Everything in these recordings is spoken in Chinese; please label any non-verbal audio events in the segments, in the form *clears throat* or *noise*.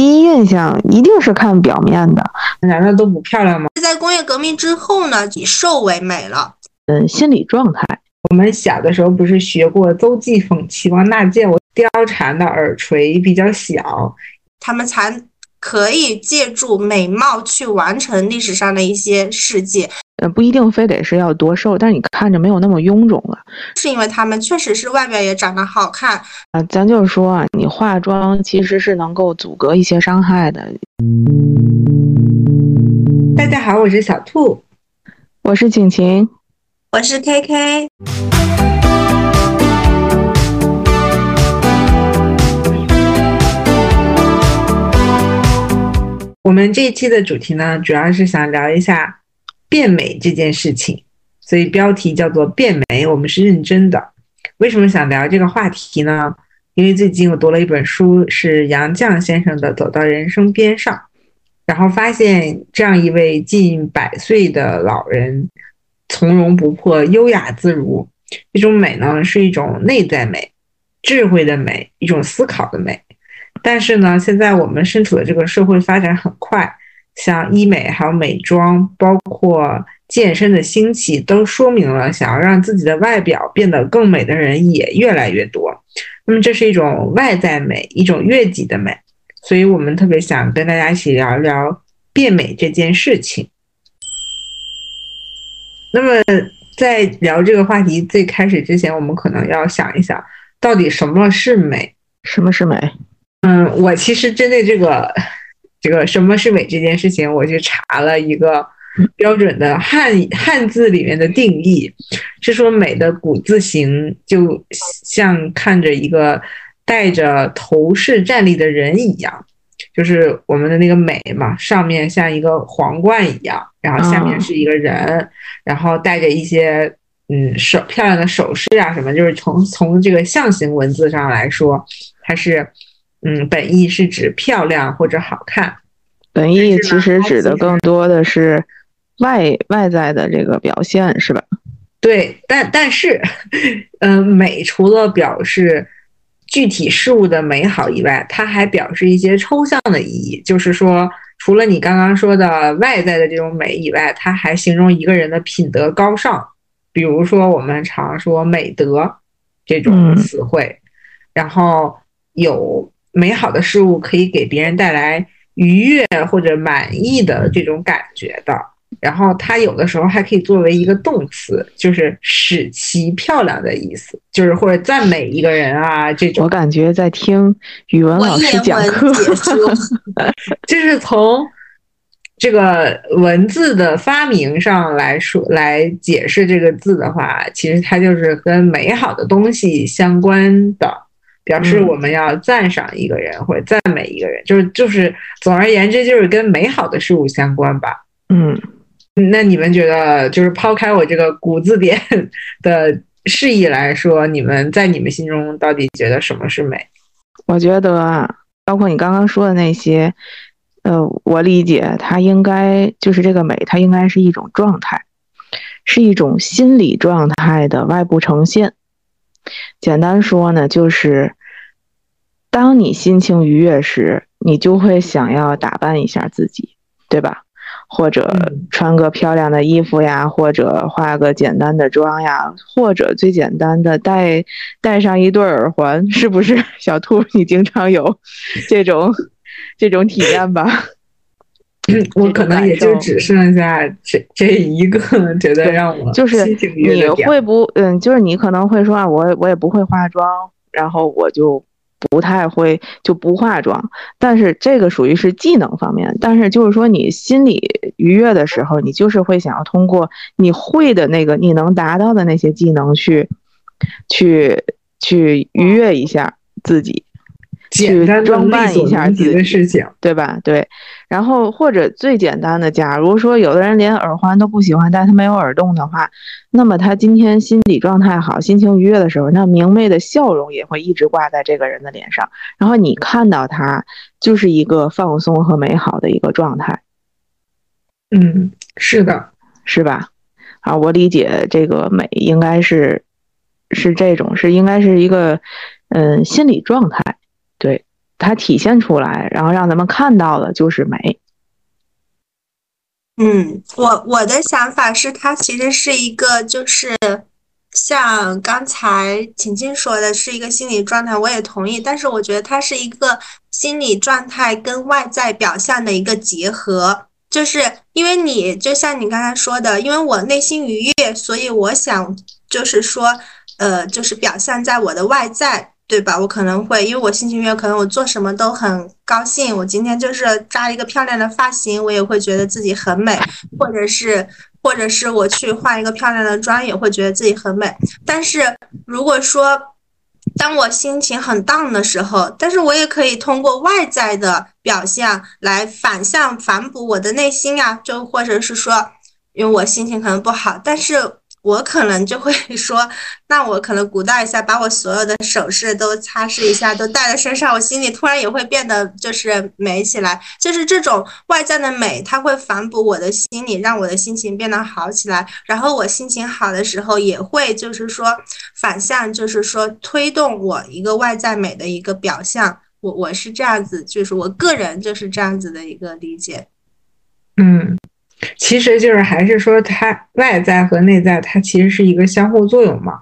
第一印象一定是看表面的，难道都不漂亮吗？在工业革命之后呢，以瘦为美了。嗯，心理状态。我们小的时候不是学过邹忌讽齐王纳谏，我貂蝉的耳垂比较小，他们才可以借助美貌去完成历史上的一些事迹。呃，不一定非得是要多瘦，但是你看着没有那么臃肿了，是因为他们确实是外表也长得好看啊。咱就是说啊，你化妆其实是能够阻隔一些伤害的。大家好，我是小兔，我是景晴，我是 KK。我们这一期的主题呢，主要是想聊一下。变美这件事情，所以标题叫做“变美”，我们是认真的。为什么想聊这个话题呢？因为最近我读了一本书，是杨绛先生的《走到人生边上》，然后发现这样一位近百岁的老人，从容不迫、优雅自如。一种美呢，是一种内在美、智慧的美，一种思考的美。但是呢，现在我们身处的这个社会发展很快。像医美还有美妆，包括健身的兴起，都说明了想要让自己的外表变得更美的人也越来越多。那么这是一种外在美，一种悦己的美。所以我们特别想跟大家一起聊一聊变美这件事情。那么在聊这个话题最开始之前，我们可能要想一想，到底什么是美？什么是美？嗯，我其实针对这个。这个什么是美这件事情，我去查了一个标准的汉汉字里面的定义，是说美的古字形就像看着一个带着头饰站立的人一样，就是我们的那个美嘛，上面像一个皇冠一样，然后下面是一个人，然后带着一些嗯手漂亮的首饰啊什么，就是从从这个象形文字上来说，它是。嗯，本意是指漂亮或者好看。本意其实指的更多的是外外在的这个表现，是吧？对，但但是，嗯，美除了表示具体事物的美好以外，它还表示一些抽象的意义。就是说，除了你刚刚说的外在的这种美以外，它还形容一个人的品德高尚。比如说，我们常说美德这种词汇，然后有。美好的事物可以给别人带来愉悦或者满意的这种感觉的，然后它有的时候还可以作为一个动词，就是使其漂亮的意思，就是或者赞美一个人啊这种。我感觉在听语文老师讲课，*laughs* 就是从这个文字的发明上来说来解释这个字的话，其实它就是跟美好的东西相关的。表示我们要赞赏一个人或者赞美一个人，就是就是，总而言之就是跟美好的事物相关吧。嗯，那你们觉得，就是抛开我这个古字典的释义来说，你们在你们心中到底觉得什么是美？我觉得，包括你刚刚说的那些，呃，我理解它应该就是这个美，它应该是一种状态，是一种心理状态的外部呈现。简单说呢，就是。当你心情愉悦时，你就会想要打扮一下自己，对吧？或者穿个漂亮的衣服呀，或者化个简单的妆呀，或者最简单的戴戴上一对耳环，是不是？*laughs* 小兔，你经常有 *laughs* 这种这种体验吧？*laughs* 我可能也就只剩下这这一个，觉得让我就是你会不嗯，就是你可能会说啊，我我也不会化妆，然后我就。不太会就不化妆，但是这个属于是技能方面。但是就是说你心里愉悦的时候，你就是会想要通过你会的那个你能达到的那些技能去，去去愉悦一下自己。去装扮一下自己的事情，对吧？对，然后或者最简单的，假如说有的人连耳环都不喜欢但，他没有耳洞的话，那么他今天心理状态好、心情愉悦的时候，那明媚的笑容也会一直挂在这个人的脸上。然后你看到他就是一个放松和美好的一个状态。嗯，是的，是吧？啊，我理解这个美应该是是这种，是应该是一个嗯心理状态。对它体现出来，然后让咱们看到的就是美。嗯，我我的想法是，它其实是一个，就是像刚才晴晴说的，是一个心理状态，我也同意。但是我觉得它是一个心理状态跟外在表象的一个结合，就是因为你就像你刚才说的，因为我内心愉悦，所以我想就是说，呃，就是表现在我的外在。对吧？我可能会，因为我心情悦，可能我做什么都很高兴。我今天就是扎一个漂亮的发型，我也会觉得自己很美，或者是，或者是我去换一个漂亮的妆，也会觉得自己很美。但是如果说，当我心情很 down 的时候，但是我也可以通过外在的表现来反向反哺我的内心啊，就或者是说，因为我心情可能不好，但是。我可能就会 *laughs* 说，那我可能鼓捣一下，把我所有的首饰都擦拭一下，都带在身上，我心里突然也会变得就是美起来。就是这种外在的美，它会反哺我的心理，让我的心情变得好起来。然后我心情好的时候，也会就是说反向，就是说推动我一个外在美的一个表象。我我是这样子，就是我个人就是这样子的一个理解。嗯。其实就是还是说，它外在和内在，它其实是一个相互作用嘛。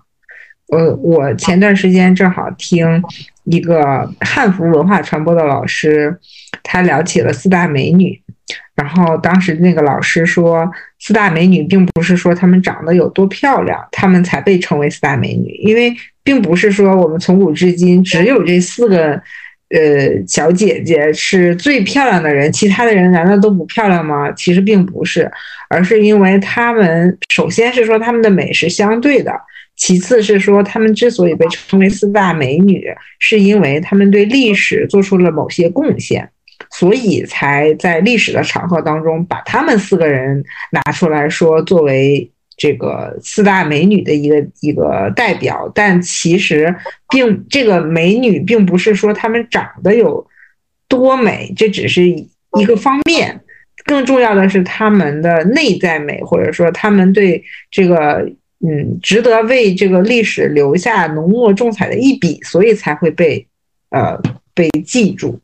呃，我前段时间正好听一个汉服文化传播的老师，他聊起了四大美女。然后当时那个老师说，四大美女并不是说她们长得有多漂亮，她们才被称为四大美女，因为并不是说我们从古至今只有这四个。呃，小姐姐是最漂亮的人，其他的人难道都不漂亮吗？其实并不是，而是因为她们首先是说她们的美是相对的，其次是说她们之所以被称为四大美女，是因为她们对历史做出了某些贡献，所以才在历史的场合当中把她们四个人拿出来说作为。这个四大美女的一个一个代表，但其实并这个美女并不是说她们长得有多美，这只是一个方面，更重要的是她们的内在美，或者说她们对这个嗯值得为这个历史留下浓墨重彩的一笔，所以才会被呃被记住。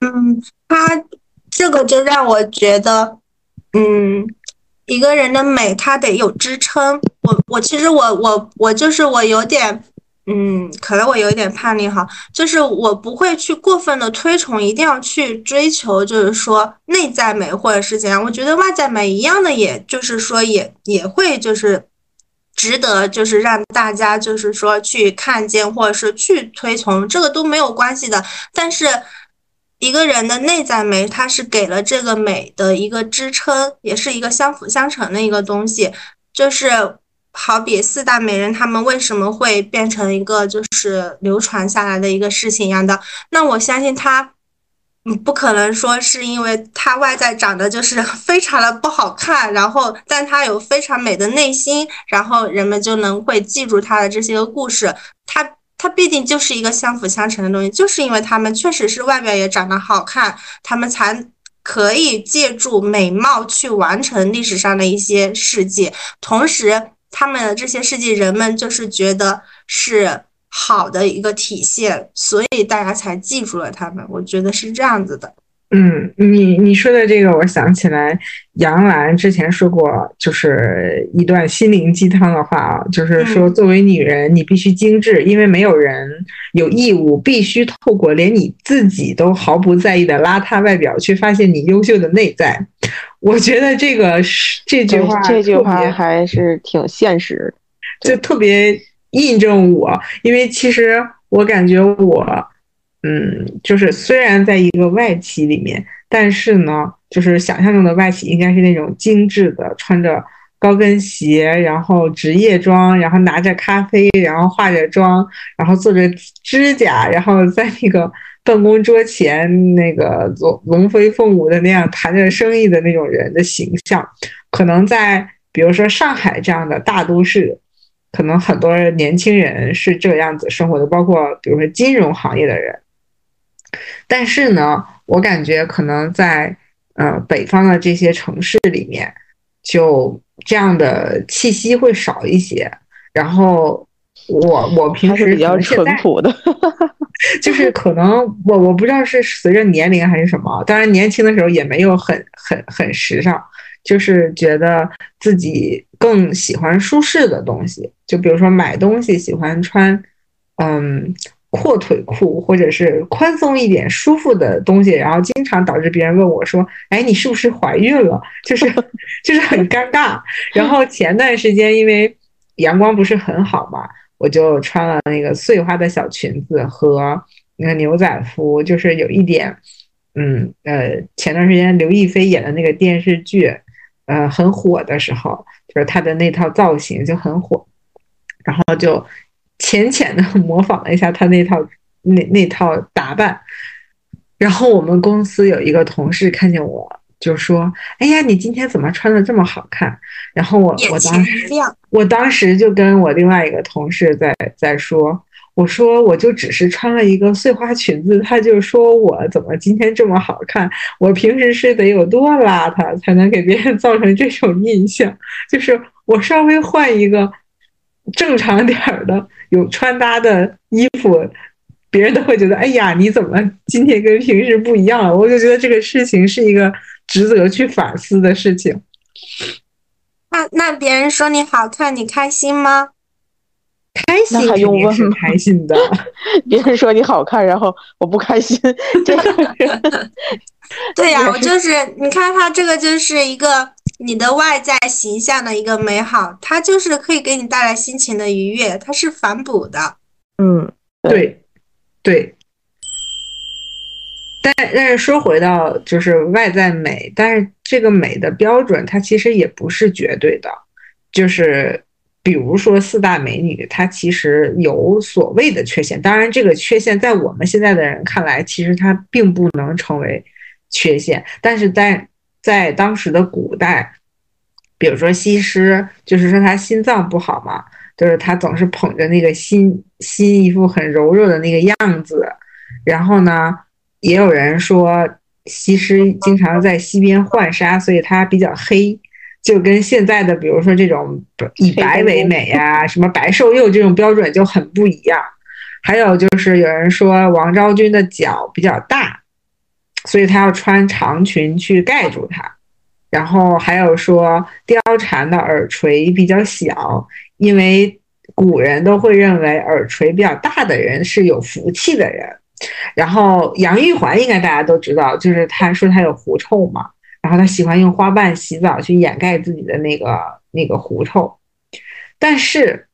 嗯，他这个就让我觉得，嗯。一个人的美，他得有支撑。我我其实我我我就是我有点，嗯，可能我有点叛逆哈，就是我不会去过分的推崇，一定要去追求，就是说内在美或者是怎样。我觉得外在美一样的，也就是说也也会就是值得，就是让大家就是说去看见或者是去推崇，这个都没有关系的。但是。一个人的内在美，它是给了这个美的一个支撑，也是一个相辅相成的一个东西。就是好比四大美人，他们为什么会变成一个就是流传下来的一个事情一样的？那我相信他，嗯，不可能说是因为他外在长得就是 *laughs* 非常的不好看，然后但他有非常美的内心，然后人们就能会记住他的这些个故事。他。它毕竟就是一个相辅相成的东西，就是因为他们确实是外表也长得好看，他们才可以借助美貌去完成历史上的一些事迹。同时，他们的这些事迹，人们就是觉得是好的一个体现，所以大家才记住了他们。我觉得是这样子的。嗯，你你说的这个，我想起来杨澜之前说过，就是一段心灵鸡汤的话啊，就是说，作为女人，你必须精致，因为没有人有义务必须透过连你自己都毫不在意的邋遢外表，去发现你优秀的内在。我觉得这个是这句话，这句话还是挺现实，就特别印证我，因为其实我感觉我。嗯，就是虽然在一个外企里面，但是呢，就是想象中的外企应该是那种精致的，穿着高跟鞋，然后职业装，然后拿着咖啡，然后化着妆，然后做着指甲，然后在那个办公桌前那个龙龙飞凤舞的那样谈着生意的那种人的形象，可能在比如说上海这样的大都市，可能很多年轻人是这个样子生活的，包括比如说金融行业的人。但是呢，我感觉可能在呃北方的这些城市里面，就这样的气息会少一些。然后我 *laughs* 我平时比较淳朴的，*laughs* 就是可能我我不知道是随着年龄还是什么，当然年轻的时候也没有很很很时尚，就是觉得自己更喜欢舒适的东西，就比如说买东西喜欢穿，嗯。阔腿裤或者是宽松一点、舒服的东西，然后经常导致别人问我说：“哎，你是不是怀孕了？” *laughs* 就是就是很尴尬。*laughs* 然后前段时间因为阳光不是很好嘛，我就穿了那个碎花的小裙子和那个牛仔服，就是有一点，嗯呃，前段时间刘亦菲演的那个电视剧，呃很火的时候，就是她的那套造型就很火，然后就。浅浅的 *laughs* 模仿了一下他那套那那套打扮，然后我们公司有一个同事看见我就说：“哎呀，你今天怎么穿的这么好看？”然后我我当时我当时就跟我另外一个同事在在说：“我说我就只是穿了一个碎花裙子，他就说我怎么今天这么好看？我平时是得有多邋遢才能给别人造成这种印象？就是我稍微换一个。”正常点儿的 *laughs* 有穿搭的衣服，别人都会觉得，哎呀，你怎么今天跟平时不一样了？我就觉得这个事情是一个值得去反思的事情。那那别人说你好看，你开心吗？开心还用问吗？开心的。*laughs* 别人说你好看，然后我不开心，这 *laughs* 个对呀，我就是你看他这个就是一个。你的外在形象的一个美好，它就是可以给你带来心情的愉悦，它是反哺的。嗯，对，对。但但是说回到就是外在美，但是这个美的标准它其实也不是绝对的。就是比如说四大美女，她其实有所谓的缺陷，当然这个缺陷在我们现在的人看来，其实它并不能成为缺陷，但是在。在当时的古代，比如说西施，就是说她心脏不好嘛，就是她总是捧着那个心心一副很柔弱的那个样子。然后呢，也有人说西施经常在溪边浣纱，所以她比较黑，就跟现在的比如说这种以白为美呀，什么白瘦幼这种标准就很不一样。还有就是有人说王昭君的脚比较大。所以她要穿长裙去盖住它，然后还有说貂蝉的耳垂比较小，因为古人都会认为耳垂比较大的人是有福气的人。然后杨玉环应该大家都知道，就是她说她有狐臭嘛，然后她喜欢用花瓣洗澡去掩盖自己的那个那个狐臭。但是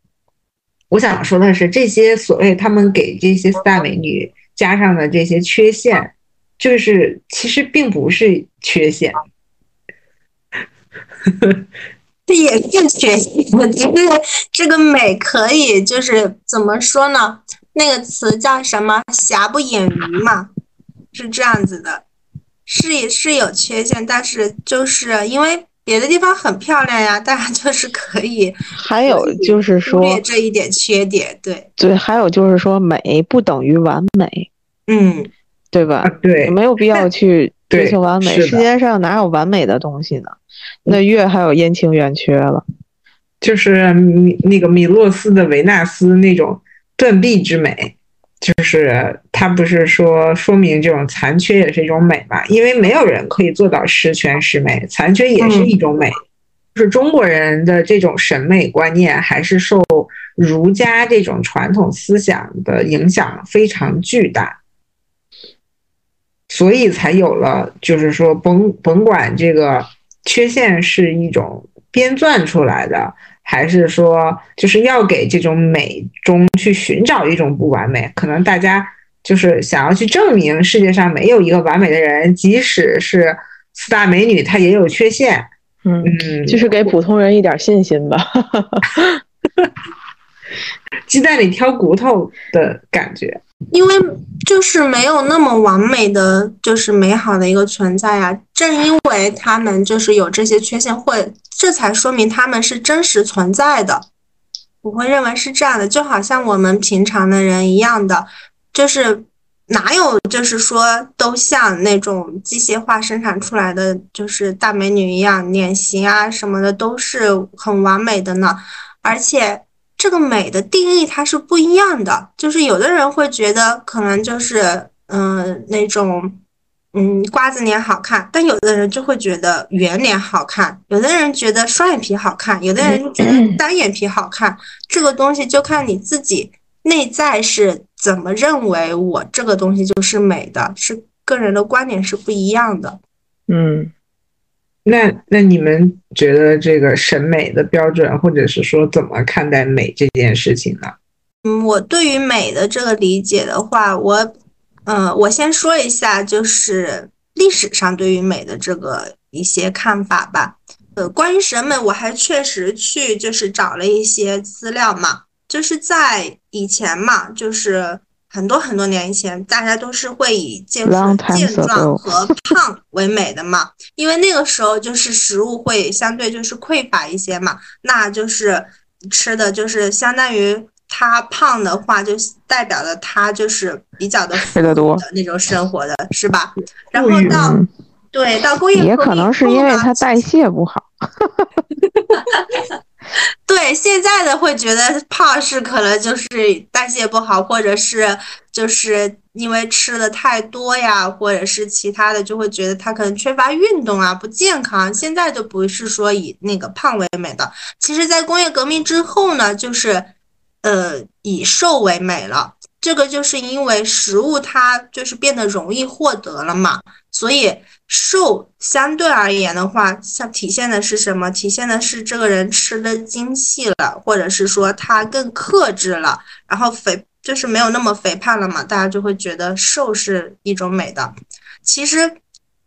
我想说的是，这些所谓他们给这些四大美女加上的这些缺陷。就是其实并不是缺陷，*laughs* 这也是缺陷。我觉得这个美可以就是怎么说呢？那个词叫什么？瑕不掩瑜嘛，是这样子的。是是有缺陷，但是就是因为别的地方很漂亮呀，大家 *laughs* 就是可以。还有就是说这一点缺点，对对，还有就是说美不等于完美。嗯。对吧？*laughs* 对，没有必要去追求完美。世界上哪有完美的东西呢？那月还有阴晴圆缺了。就是米那个米洛斯的维纳斯那种断臂之美，就是他不是说说明这种残缺也是一种美嘛？因为没有人可以做到十全十美，残缺也是一种美。就是中国人的这种审美观念还是受儒家这种传统思想的影响非常巨大。所以才有了，就是说，甭甭管这个缺陷是一种编撰出来的，还是说就是要给这种美中去寻找一种不完美，可能大家就是想要去证明世界上没有一个完美的人，即使是四大美女，她也有缺陷。嗯，就是给普通人一点信心吧。*laughs* 鸡蛋里挑骨头的感觉。因为就是没有那么完美的，就是美好的一个存在呀。正因为他们就是有这些缺陷，会这才说明他们是真实存在的。我会认为是这样的，就好像我们平常的人一样的，就是哪有就是说都像那种机械化生产出来的就是大美女一样，脸型啊什么的都是很完美的呢？而且。这个美的定义它是不一样的。就是有的人会觉得可能就是嗯那种嗯瓜子脸好看，但有的人就会觉得圆脸好看，有的人觉得双眼皮好看，有的人觉得单眼皮好看。这个东西就看你自己内在是怎么认为，我这个东西就是美的，是个人的观点是不一样的。嗯。那那你们觉得这个审美的标准，或者是说怎么看待美这件事情呢？嗯，我对于美的这个理解的话，我，嗯，我先说一下，就是历史上对于美的这个一些看法吧。呃，关于审美，我还确实去就是找了一些资料嘛，就是在以前嘛，就是。很多很多年以前，大家都是会以健健壮和 *laughs* 胖为美的嘛，因为那个时候就是食物会相对就是匮乏一些嘛，那就是吃的就是相当于他胖的话，就代表了他就是比较的吃的那种生活的是吧？然后到对到工业也可能是因为他代谢不好。*laughs* *laughs* *laughs* 对，现在的会觉得胖是可能就是代谢不好，或者是就是因为吃的太多呀，或者是其他的，就会觉得他可能缺乏运动啊，不健康。现在就不是说以那个胖为美的，其实，在工业革命之后呢，就是呃以瘦为美了。这个就是因为食物它就是变得容易获得了嘛，所以。瘦相对而言的话，像体现的是什么？体现的是这个人吃的精细了，或者是说他更克制了，然后肥就是没有那么肥胖了嘛，大家就会觉得瘦是一种美的。其实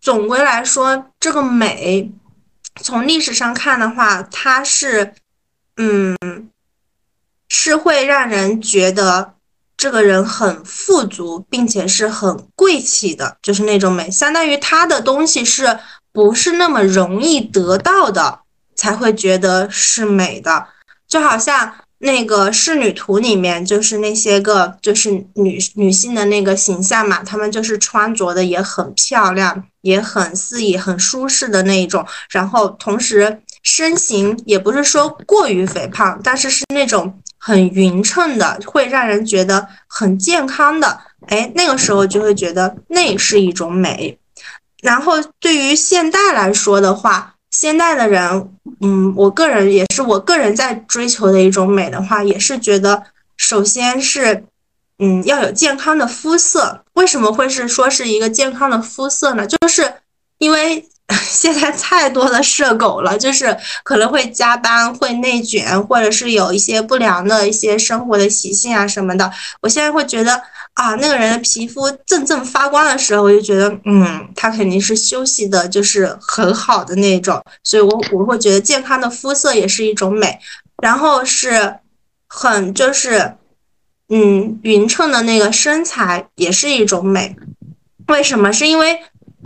总归来说，这个美从历史上看的话，它是嗯是会让人觉得。这个人很富足，并且是很贵气的，就是那种美，相当于他的东西是不是那么容易得到的，才会觉得是美的。就好像那个仕女图里面，就是那些个就是女女性的那个形象嘛，她们就是穿着的也很漂亮，也很肆意、很舒适的那一种，然后同时身形也不是说过于肥胖，但是是那种。很匀称的，会让人觉得很健康的，哎，那个时候就会觉得那是一种美。然后对于现代来说的话，现代的人，嗯，我个人也是我个人在追求的一种美的话，也是觉得，首先是，嗯，要有健康的肤色。为什么会是说是一个健康的肤色呢？就是因为。*laughs* 现在太多的社狗了，就是可能会加班、会内卷，或者是有一些不良的一些生活的习性啊什么的。我现在会觉得啊，那个人的皮肤锃锃发光的时候，我就觉得，嗯，他肯定是休息的，就是很好的那种。所以，我我会觉得健康的肤色也是一种美，然后是很就是，嗯，匀称的那个身材也是一种美。为什么？是因为。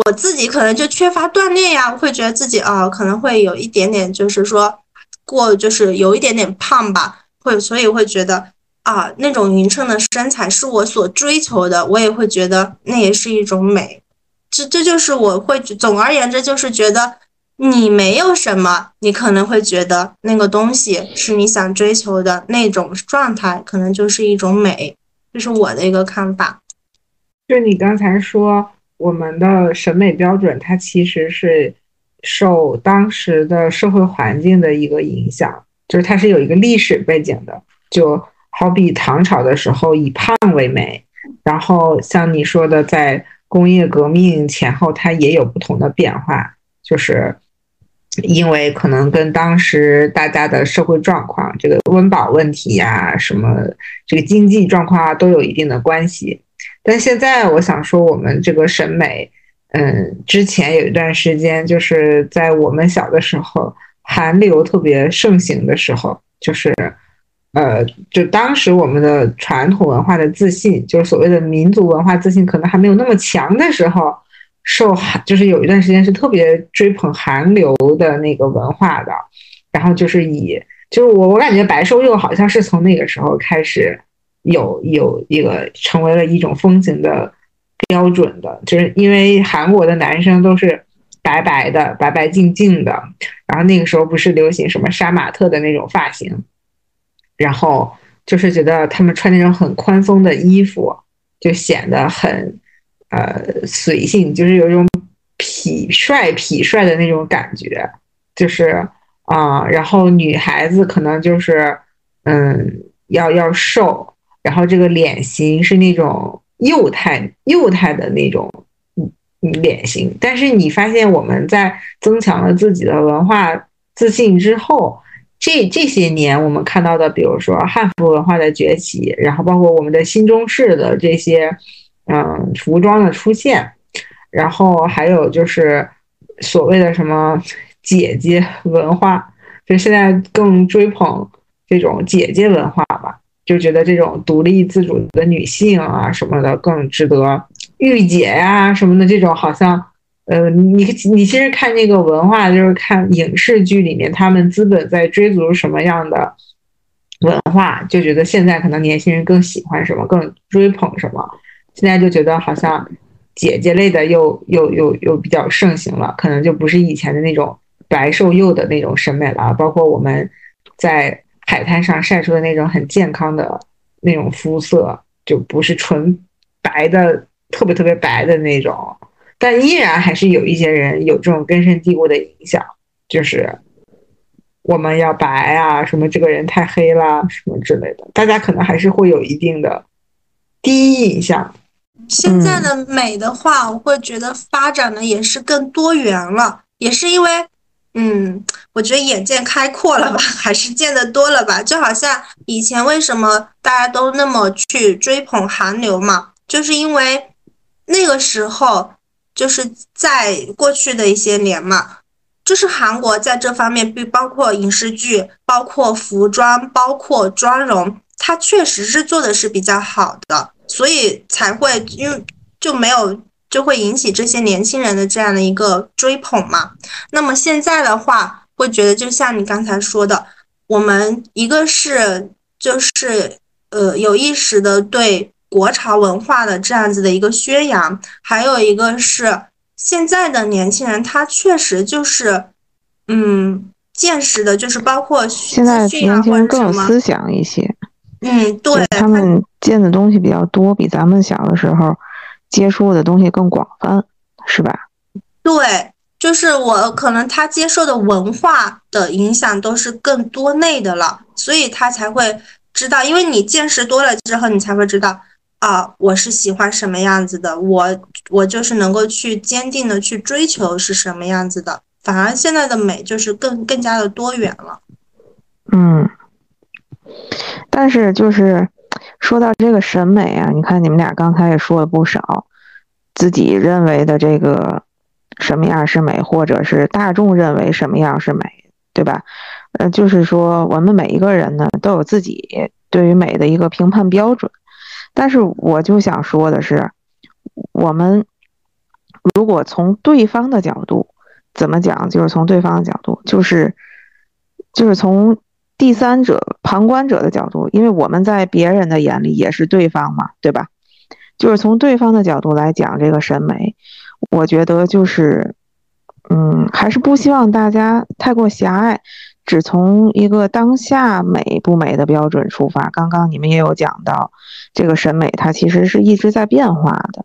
我自己可能就缺乏锻炼呀，会觉得自己啊可能会有一点点，就是说过就是有一点点胖吧，会所以会觉得啊那种匀称的身材是我所追求的，我也会觉得那也是一种美。这这就是我会总而言之就是觉得你没有什么，你可能会觉得那个东西是你想追求的那种状态，可能就是一种美，这是我的一个看法。就你刚才说。我们的审美标准，它其实是受当时的社会环境的一个影响，就是它是有一个历史背景的。就好比唐朝的时候以胖为美，然后像你说的，在工业革命前后，它也有不同的变化，就是因为可能跟当时大家的社会状况、这个温饱问题呀、什么这个经济状况啊，都有一定的关系。但现在我想说，我们这个审美，嗯，之前有一段时间，就是在我们小的时候，韩流特别盛行的时候，就是，呃，就当时我们的传统文化的自信，就是所谓的民族文化自信，可能还没有那么强的时候，受韩，就是有一段时间是特别追捧韩流的那个文化的，然后就是以，就是我我感觉白瘦幼好像是从那个时候开始。有有一个成为了一种风行的标准的，就是因为韩国的男生都是白白的、白白净净的，然后那个时候不是流行什么杀马特的那种发型，然后就是觉得他们穿那种很宽松的衣服，就显得很呃随性，就是有一种痞帅痞帅的那种感觉，就是啊，然后女孩子可能就是嗯要要瘦，然后这个脸型是那种幼态幼态的那种嗯脸型，但是你发现我们在增强了自己的文化自信之后。这这些年我们看到的，比如说汉服文化的崛起，然后包括我们的新中式的这些，嗯，服装的出现，然后还有就是所谓的什么姐姐文化，就现在更追捧这种姐姐文化吧，就觉得这种独立自主的女性啊什么的更值得御姐呀什么的这种好像。呃，你你其实看那个文化，就是看影视剧里面他们资本在追逐什么样的文化，就觉得现在可能年轻人更喜欢什么，更追捧什么。现在就觉得好像姐姐类的又又又又比较盛行了，可能就不是以前的那种白瘦幼的那种审美了。包括我们在海滩上晒出的那种很健康的那种肤色，就不是纯白的，特别特别白的那种。但依然还是有一些人有这种根深蒂固的影响，就是我们要白啊，什么这个人太黑啦，什么之类的，大家可能还是会有一定的第一印象。现在的美的话，我会觉得发展的也是更多元了，也是因为，嗯，我觉得眼界开阔了吧，*laughs* 还是见得多了吧。就好像以前为什么大家都那么去追捧韩流嘛，就是因为那个时候。就是在过去的一些年嘛，就是韩国在这方面，包括影视剧、包括服装、包括妆容，它确实是做的是比较好的，所以才会因为就没有就会引起这些年轻人的这样的一个追捧嘛。那么现在的话，会觉得就像你刚才说的，我们一个是就是呃有意识的对。国潮文化的这样子的一个宣扬，还有一个是现在的年轻人，他确实就是，嗯，见识的，就是包括现在年轻人更有思想一些，嗯，对，他们见的东西比较多，比咱们小的时候接触的东西更广泛，是吧？对，就是我可能他接受的文化的影响都是更多内的了，所以他才会知道，因为你见识多了之后，你才会知道。啊，我是喜欢什么样子的，我我就是能够去坚定的去追求是什么样子的，反而现在的美就是更更加的多元了。嗯，但是就是说到这个审美啊，你看你们俩刚才也说了不少，自己认为的这个什么样是美，或者是大众认为什么样是美，对吧？呃，就是说我们每一个人呢都有自己对于美的一个评判标准。但是我就想说的是，我们如果从对方的角度怎么讲，就是从对方的角度，就是就是从第三者、旁观者的角度，因为我们在别人的眼里也是对方嘛，对吧？就是从对方的角度来讲这个审美，我觉得就是，嗯，还是不希望大家太过狭隘。只从一个当下美不美的标准出发，刚刚你们也有讲到，这个审美它其实是一直在变化的，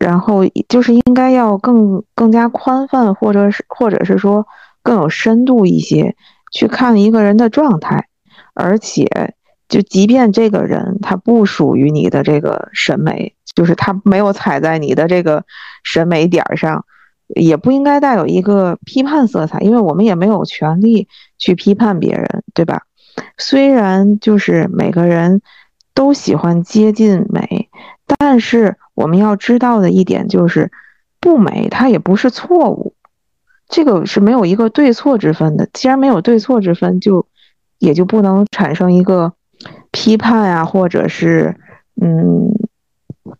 然后就是应该要更更加宽泛，或者是或者是说更有深度一些去看一个人的状态，而且就即便这个人他不属于你的这个审美，就是他没有踩在你的这个审美点儿上。也不应该带有一个批判色彩，因为我们也没有权利去批判别人，对吧？虽然就是每个人都喜欢接近美，但是我们要知道的一点就是，不美它也不是错误，这个是没有一个对错之分的。既然没有对错之分，就也就不能产生一个批判啊，或者是嗯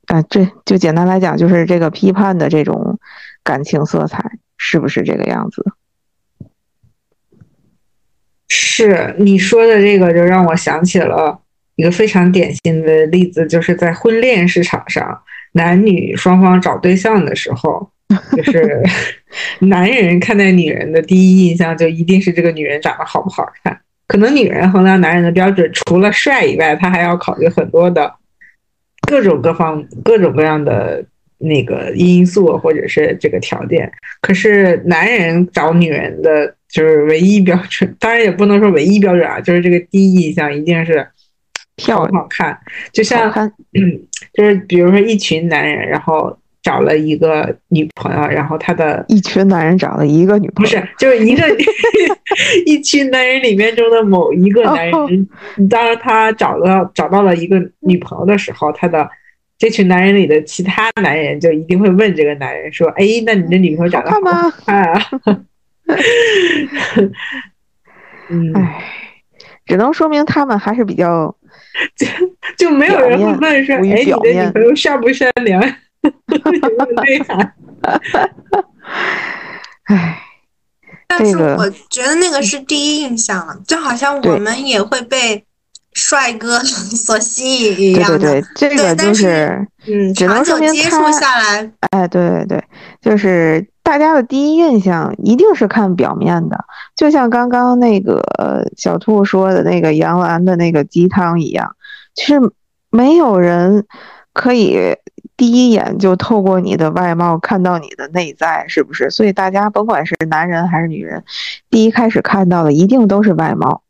啊，这就简单来讲，就是这个批判的这种。感情色彩是不是这个样子？是你说的这个，就让我想起了一个非常典型的例子，就是在婚恋市场上，男女双方找对象的时候，就是 *laughs* 男人看待女人的第一印象就一定是这个女人长得好不好看，可能女人衡量男人的标准，除了帅以外，她还要考虑很多的各种各方、各种各样的那个因素或者是这个条件。可是男人找女人的就是唯一标准，当然也不能说唯一标准啊，就是这个第一印象一定是漂亮好看。就像 *clears throat* 就是比如说一群男人，然后找了一个女朋友，然后他的一群男人找了一个女朋友，不是，就是一个 *laughs* 一群男人里面中的某一个男哦人，当他找到找到了一个女朋友的时候，他的这群男人里的其他男人就一定会问这个男人说：“哎，那你的女朋友长得好看吗好看啊？” *laughs* 嗯，唉，只能说明他们还是比较 *laughs* 就就没有人会问说：“表面哎，你的女朋友善不善良？有没有内涵？”唉，但这个是我觉得那个是第一印象了，就好像我对们也会被帅哥所吸引一样的。对对对，这个但就是是嗯，只能长久说明接触他下来，哎，对对对，就是大家的第一印象一定是看表面的，就像刚刚那个呃小兔说的那个杨澜的那个鸡汤一样，其实没有人可以第一眼就透过你的外貌看到你的内在，是不是？所以大家甭管是男人还是女人，第一开始看到的一定都是外貌，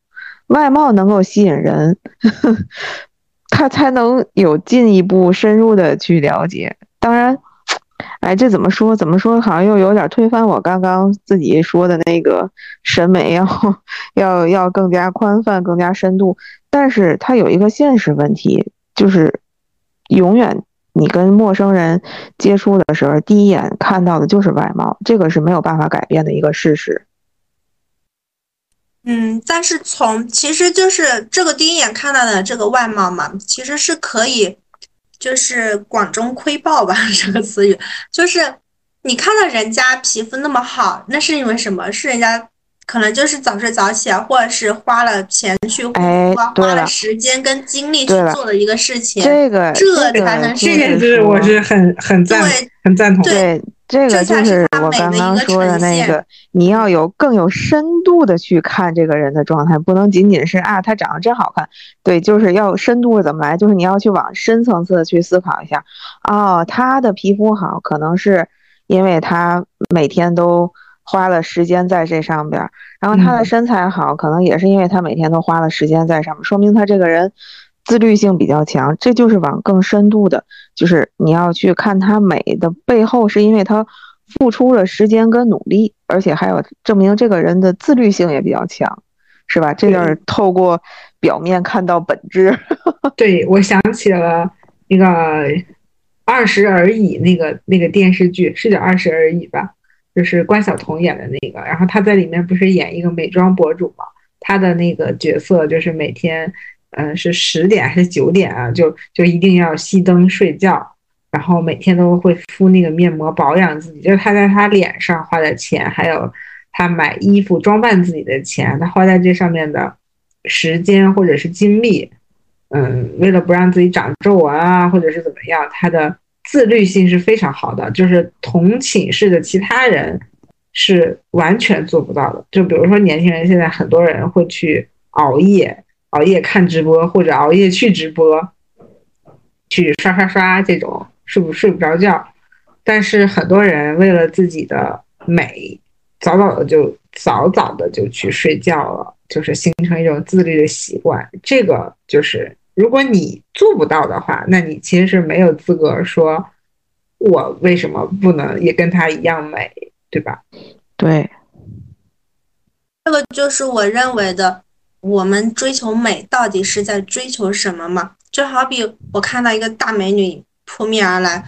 外貌能够吸引人，*laughs* 他才能有进一步深入的去了解。当然，哎，这怎么说？怎么说？好像又有点推翻我刚刚自己说的那个审美要要要更加宽泛、更加深度。但是它有一个现实问题，就是永远你跟陌生人接触的时候，第一眼看到的就是外貌，这个是没有办法改变的一个事实。嗯，但是从其实就是这个第一眼看到的这个外貌嘛，其实是可以，就是广中窥豹吧 *laughs* 这个词语，就是你看到人家皮肤那么好，那是因为什么？是人家可能就是早睡早起啊，或者是花了钱去哎花对了花了时间跟精力去做的一个事情。这个这这个才能这就个是我是很很赞对很赞同。对，这这个就是是我刚刚说的那个，你要有更有深度的去看这个人的状态，不能仅仅是啊，他长得真好看。对，就是要深度怎么来，就是你要去往深层次的去思考一下。哦，他的皮肤好，可能是因为他每天都花了时间在这上边儿，然后他的嗯身材好，可能也是因为他每天都花了时间在上面，说明他这个人自律性比较强。这就是往更深度的，就是你要去看他美的背后，是因为他付出了时间跟努力，而且还有证明这个人的自律性也比较强，是吧？这就是透过表面看到本质。*laughs* 对，我想起了那个《二十而已》那个那个电视剧，是叫《二十而已》吧？就是关晓彤演的那个。然后她在里面不是演一个美妆博主嘛？她的那个角色就是每天，嗯、是十点还是九点啊？就就一定要熄灯睡觉，然后每天都会敷那个面膜保养自己。就是她在她脸上花的钱，还有她买衣服装扮自己的钱，她花在这上面的时间或者是精力。嗯，为了不让自己长皱纹啊，或者是怎么样，他的自律性是非常好的，就是同寝室的其他人是完全做不到的。就比如说年轻人现在很多人会去熬夜，熬夜看直播或者熬夜去直播，去刷刷刷这种睡不睡不着觉，但是很多人为了自己的美，早早的就早早的就去睡觉了，就是形成一种自律的习惯。这个就是，如果你做不到的话，那你其实是没有资格说，我为什么不能也跟她一样美，对吧？对，这个就是我认为的，我们追求美到底是在追求什么嘛？就好比我看到一个大美女扑面而来，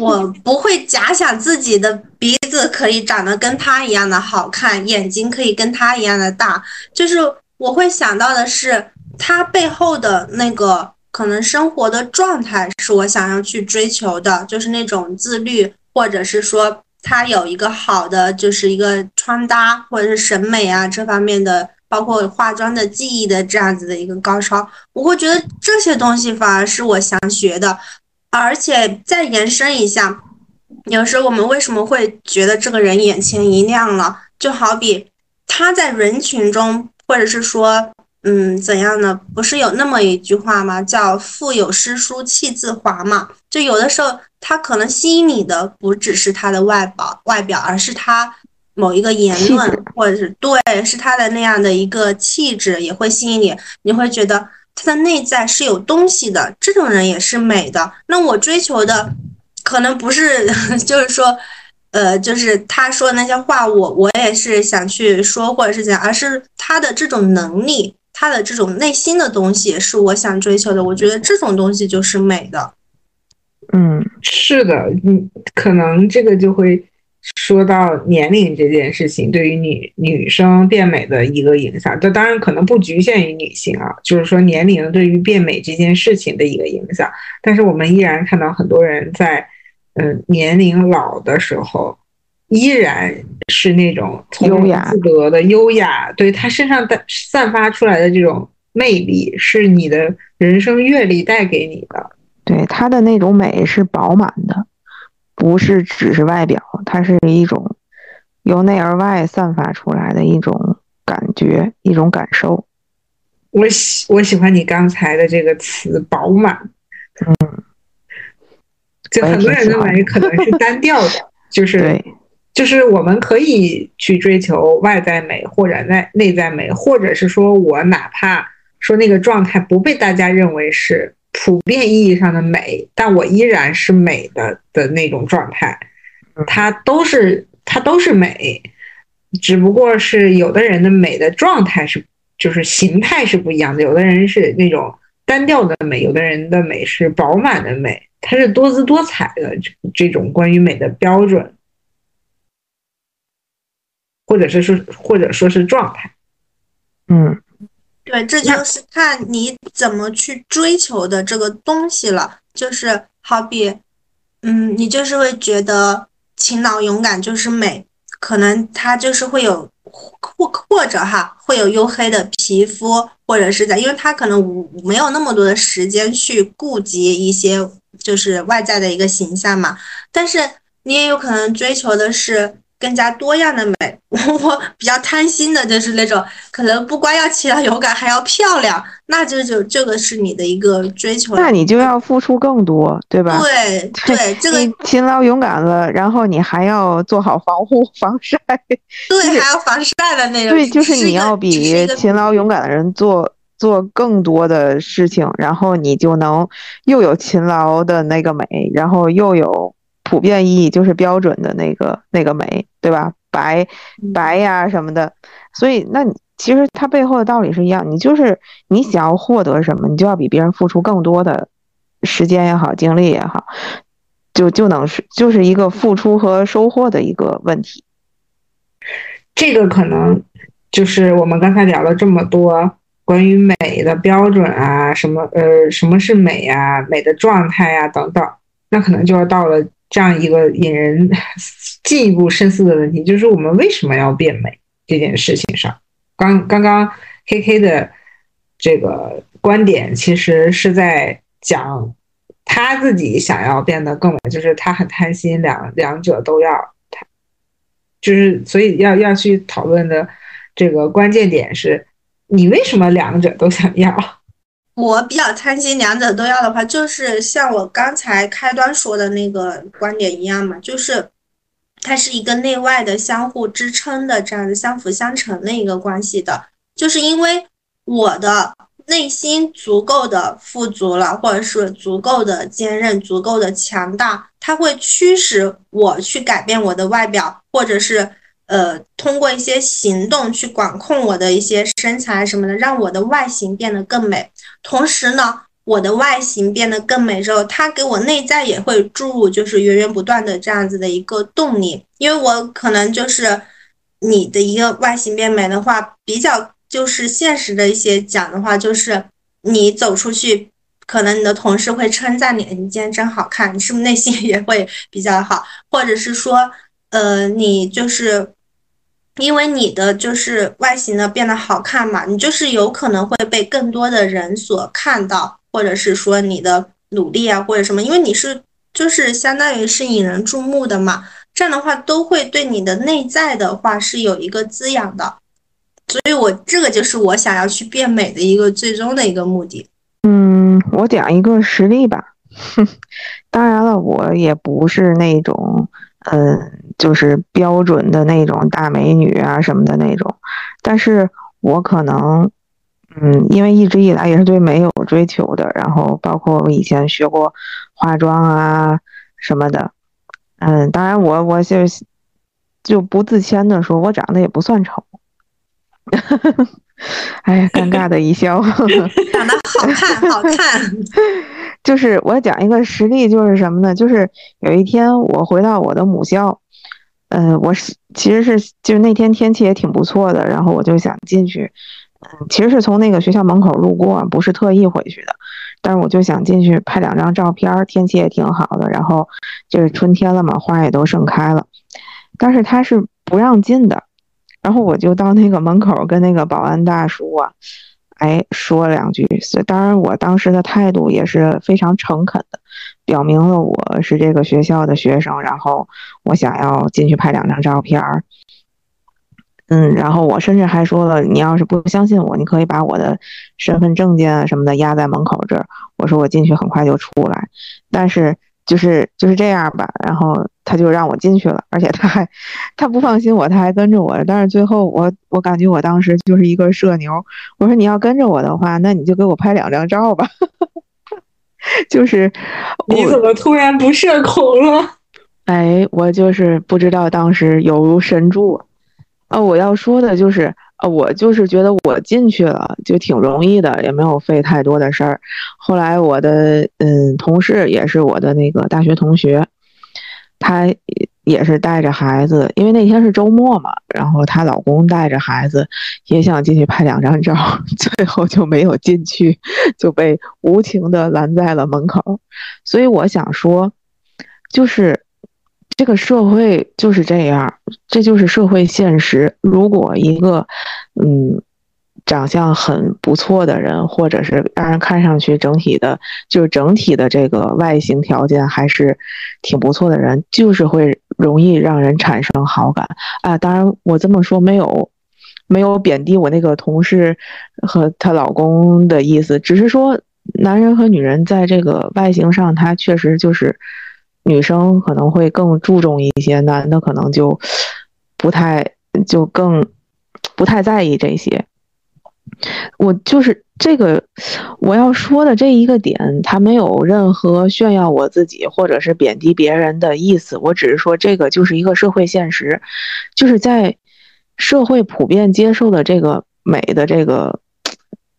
我 *laughs* 不会假想自己的鼻子可以长得跟她一样的好看，眼睛可以跟她一样的大，就是我会想到的是他背后的那个可能生活的状态是我想要去追求的，就是那种自律，或者是说他有一个好的就是一个穿搭或者是审美啊这方面的，包括化妆的技艺的这样子的一个高超，我会觉得这些东西反而是我想学的，而且再延伸一下，有时候我们为什么会觉得这个人眼前一亮了？就好比他在人群中或者是说，嗯，怎样呢？不是有那么一句话吗？叫“腹有诗书气自华”嘛？就有的时候，他可能吸引你的不只是他的外表，外表，而是他某一个言论，或者是对，是他的那样的一个气质，也会吸引你。你会觉得他的内在是有东西的，这种人也是美的。那我追求的，可能不是，*laughs* 就是说。呃，就是他说的那些话，我我也是想去说，或者是怎样，而是他的这种能力，他的这种内心的东西是我想追求的。我觉得这种东西就是美的。嗯，是的，嗯，可能这个就会说到年龄这件事情对于女女生变美的一个影响。这当然可能不局限于女性啊，就是说年龄对于变美这件事情的一个影响。但是我们依然看到很多人在。嗯，年龄老的时候，依然是那种优雅自得的优雅。对他身上的散发出来的这种魅力，是你的人生阅历带给你的。对他的那种美是饱满的，不是只是外表，它是一种由内而外散发出来的一种感觉，一种感受。我喜我喜欢你刚才的这个词“饱满”。嗯。就很多人认为可能是单调的，*laughs* 就是就是我们可以去追求外在美或者内内在美，或者是说我哪怕说那个状态不被大家认为是普遍意义上的美，但我依然是美的的那种状态，它都是它都是美，只不过是有的人的美的状态是就是形态是不一样的，有的人是那种单调的美，有的人的美是饱满的美。它是多姿多彩的这这种关于美的标准，或者是说，或者说是状态。嗯，对，这就是看你怎么去追求的这个东西了。就是好比，嗯，你就是会觉得勤劳勇敢就是美，可能他就是会有或或者哈会有黝黑的皮肤，或者是在，因为他可能没有那么多的时间去顾及一些。就是外在的一个形象嘛，但是你也有可能追求的是更加多样的美。*laughs* 我比较贪心的就是那种，可能不光要勤劳勇敢，还要漂亮，那这就这个是你的一个追求。那你就要付出更多，对吧？对对，这个勤劳勇敢了，然后你还要做好防护防晒，对，还要防晒的那种。对，就是你要比勤劳勇敢的人做。做更多的事情，然后你就能又有勤劳的那个美，然后又有普遍意义就是标准的那个那个美，对吧？白白呀什么的，所以那你其实它背后的道理是一样，你就是你想要获得什么，你就要比别人付出更多的时间也好，精力也好，就就能是就是一个付出和收获的一个问题。这个可能就是我们刚才聊了这么多。关于美的标准啊，什么呃，什么是美啊？美的状态呀，等等，那可能就要到了这样一个引人进一步深思的问题，就是我们为什么要变美这件事情上。刚刚刚 K K 的这个观点，其实是在讲他自己想要变得更美，就是他很贪心，两两者都要，他就是所以要要去讨论的这个关键点是。你为什么两者都想要？我比较贪心，两者都要的话，就是像我刚才开端说的那个观点一样嘛，就是它是一个内外的相互支撑的这样的相辅相成的一个关系的。就是因为我的内心足够的富足了，或者是足够的坚韧、足够的强大，它会驱使我去改变我的外表，或者是。呃，通过一些行动去管控我的一些身材什么的，让我的外形变得更美。同时呢，我的外形变得更美之后，它给我内在也会注入就是源源不断的这样子的一个动力。因为我可能就是你的一个外形变美的话，比较就是现实的一些讲的话，就是你走出去，可能你的同事会称赞你，你今天真好看，你是不是内心 *laughs* 也会比较好？或者是说，呃，你就是。因为你的就是外形呢变得好看嘛，你就是有可能会被更多的人所看到，或者是说你的努力啊或者什么，因为你是就是相当于是引人注目的嘛，这样的话都会对你的内在的话是有一个滋养的。所以我这个就是我想要去变美的一个最终的一个目的。嗯，我讲一个实例吧。*laughs* 当然了，我也不是那种，嗯，就是标准的那种大美女啊什么的那种。但是我可能，嗯，因为一直以来也是对美有追求的，然后包括我以前学过化妆啊什么的。嗯，当然我我就就不自谦的说，我长得也不算丑。*laughs* 哎呀，尴尬的一笑。*laughs* 长得好看，好看。就是我讲一个实例，就是什么呢？就是有一天我回到我的母校，嗯，我是其实是就是那天天气也挺不错的，然后我就想进去，嗯，其实是从那个学校门口路过，不是特意回去的，但是我就想进去拍两张照片，天气也挺好的，然后就是春天了嘛，花也都盛开了，但是他是不让进的。然后我就到那个门口跟那个保安大叔啊，哎说两句。当然，我当时的态度也是非常诚恳的，表明了我是这个学校的学生，然后我想要进去拍两张照片儿。嗯，然后我甚至还说了，你要是不相信我，你可以把我的身份证件啊什么的压在门口这儿。我说我进去很快就出来，但是。就是就是这样吧，然后他就让我进去了，而且他还他不放心我，他还跟着我。但是最后我我感觉我当时就是一个社牛，我说你要跟着我的话，那你就给我拍两张照吧。*laughs* 就是你怎么突然不社恐了？*laughs* 哎，我就是不知道当时有如神助。哦，我要说的就是。啊，我就是觉得我进去了就挺容易的，也没有费太多的事儿。后来我的嗯同事也是我的那个大学同学，她也是带着孩子，因为那天是周末嘛，然后她老公带着孩子也想进去拍两张照，*laughs* 最后就没有进去，就被无情的拦在了门口。所以我想说，就是。这个社会就是这样，这就是社会现实。如果一个，嗯，长相很不错的人，或者是让人看上去整体的，就是整体的这个外形条件还是挺不错的人，就是会容易让人产生好感啊。当然，我这么说没有没有贬低我那个同事和她老公的意思，只是说男人和女人在这个外形上，他确实就是。女生可能会更注重一些，男的可能就不太就更不太在意这些。我就是这个我要说的这一个点，他没有任何炫耀我自己或者是贬低别人的意思。我只是说这个就是一个社会现实，就是在社会普遍接受的这个美的这个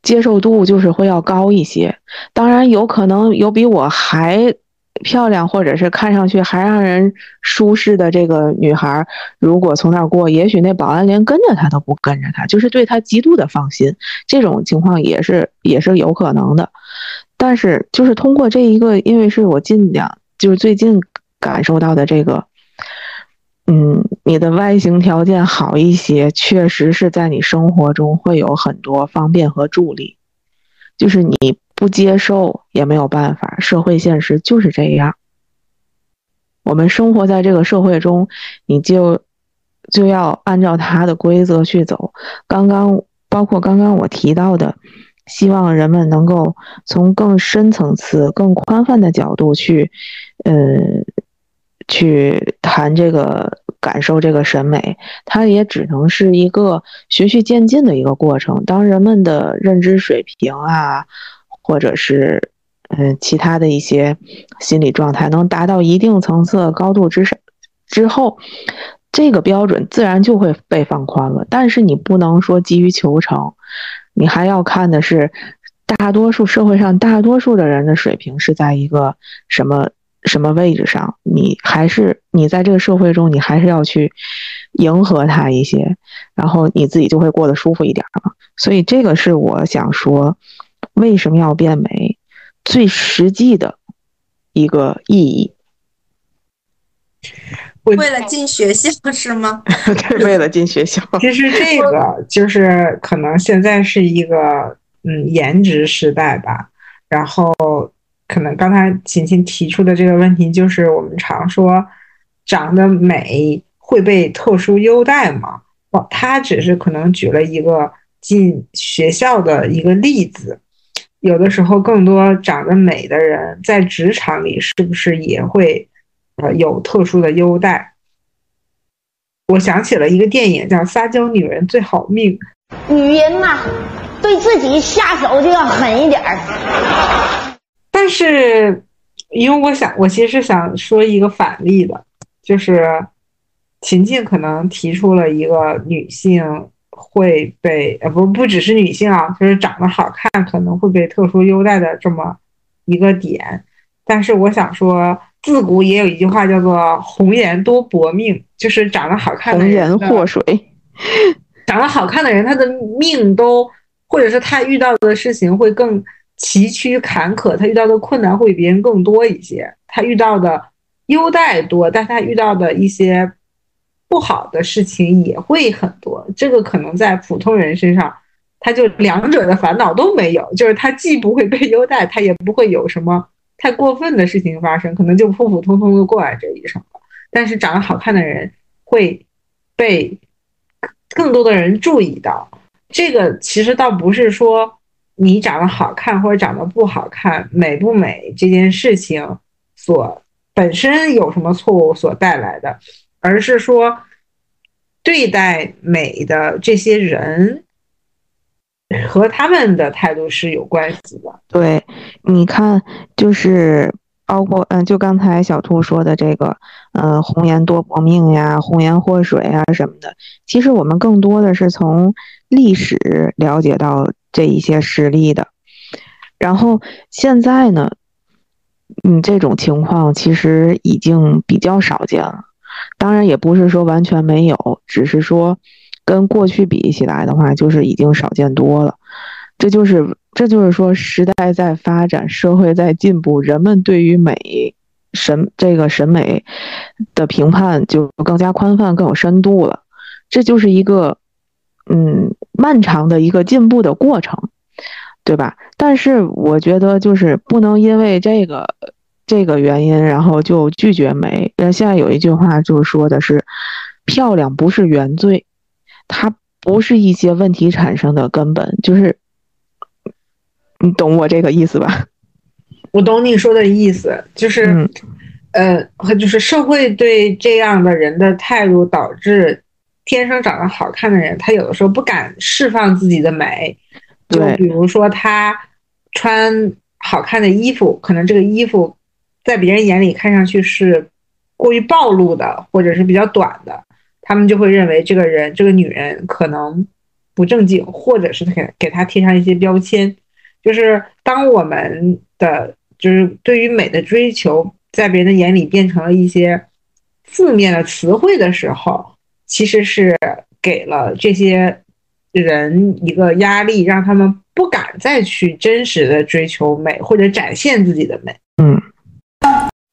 接受度就是会要高一些。当然有可能有比我还。漂亮，或者是看上去还让人舒适的这个女孩，如果从那儿过，也许那保安连跟着她都不跟着她，就是对她极度的放心。这种情况也是也是有可能的。但是，就是通过这一个，因为是我近两，就是最近感受到的这个，嗯，你的外形条件好一些，确实是在你生活中会有很多方便和助力，就是你。不接受也没有办法，社会现实就是这样。我们生活在这个社会中，你就就要按照它的规则去走。刚刚包括刚刚我提到的，希望人们能够从更深层次、更宽泛的角度去，呃，去谈这个感受这个审美，它也只能是一个循序渐进的一个过程。当人们的认知水平啊。或者是，嗯，其他的一些心理状态能达到一定层次高度之上之后，这个标准自然就会被放宽了。但是你不能说急于求成，你还要看的是大多数社会上大多数的人的水平是在一个什么什么位置上。你还是你在这个社会中，你还是要去迎合他一些，然后你自己就会过得舒服一点嘛。所以这个是我想说。为什么要变美？最实际的一个意义，为了进学校是吗？*laughs* 对，为了进学校。*laughs* 其实这个就是可能现在是一个嗯颜值时代吧。然后可能刚才琴琴提出的这个问题，就是我们常说长得美会被特殊优待吗？哦，他只是可能举了一个进学校的一个例子。有的时候，更多长得美的人在职场里是不是也会呃有特殊的优待？我想起了一个电影，叫《撒娇女人最好命》。女人嘛，对自己下手就要狠一点儿。*laughs* 但是，因为我想，我其实想说一个反例的，就是秦晋可能提出了一个女性会被呃不不只是女性啊，就是长得好看可能会被特殊优待的这么一个点。但是我想说，自古也有一句话叫做“红颜多薄命”，就是长得好看的人的颜祸水。长得好看的人，他的命都，或者是他遇到的事情会更崎岖坎坷，他遇到的困难会比别人更多一些，他遇到的优待多，但他遇到的一些不好的事情也会很多。这个可能在普通人身上，他就两者的烦恼都没有，就是他既不会被优待，他也不会有什么太过分的事情发生，可能就普普通通的过完这一生了。但是长得好看的人会被更多的人注意到，这个其实倒不是说你长得好看或者长得不好看、美不美这件事情所本身有什么错误所带来的，而是说对待美的这些人和他们的态度是有关系的。对，你看，就是包括嗯，就刚才小兔说的这个，呃，红颜多薄命呀，红颜祸水啊什么的。其实我们更多的是从历史了解到这一些实例的。然后现在呢，嗯，这种情况其实已经比较少见了。当然，也不是说完全没有，只是说跟过去比起来的话，就是已经少见多了。这就是这就是说，时代在发展，社会在进步，人们对于美审这个审美的评判就更加宽泛、更有深度了。这就是一个嗯漫长的一个进步的过程，对吧？但是我觉得就是不能因为这个这个原因，然后就拒绝美。呃，现在有一句话就是说的是，漂亮不是原罪，它不是一些问题产生的根本，就是。你懂我这个意思吧？*laughs* 我懂你说的意思，就是，嗯、呃，就是社会对这样的人的态度，导致天生长得好看的人，他有的时候不敢释放自己的美。就对比如说他穿好看的衣服，可能这个衣服在别人眼里看上去是过于暴露的，或者是比较短的，他们就会认为这个人这个女人可能不正经，或者是给给她贴上一些标签。就是当我们的就是对于美的追求，在别人的眼里变成了一些负面的词汇的时候，其实是给了这些人一个压力，让他们不敢再去真实的追求美或者展现自己的美。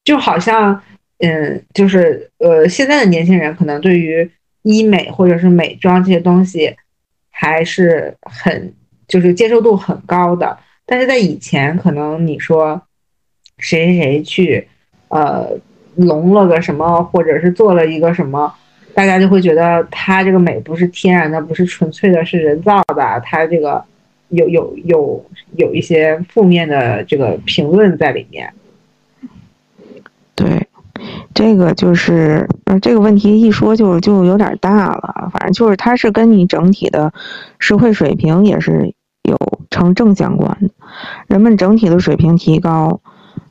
就好像，嗯，就是呃，现在的年轻人可能对于医美或者是美妆这些东西还是很。就是接受度很高的，但是在以前，可能你说谁谁谁去，呃，隆了个什么，或者是做了一个什么，大家就会觉得他这个美不是天然的，不是纯粹的，是人造的，他这个有有有有一些负面的这个评论在里面。对，这个就是，呃，这个问题一说就就有点大了。反正就是它是跟你整体的社会水平也是有成正相关的。人们整体的水平提高，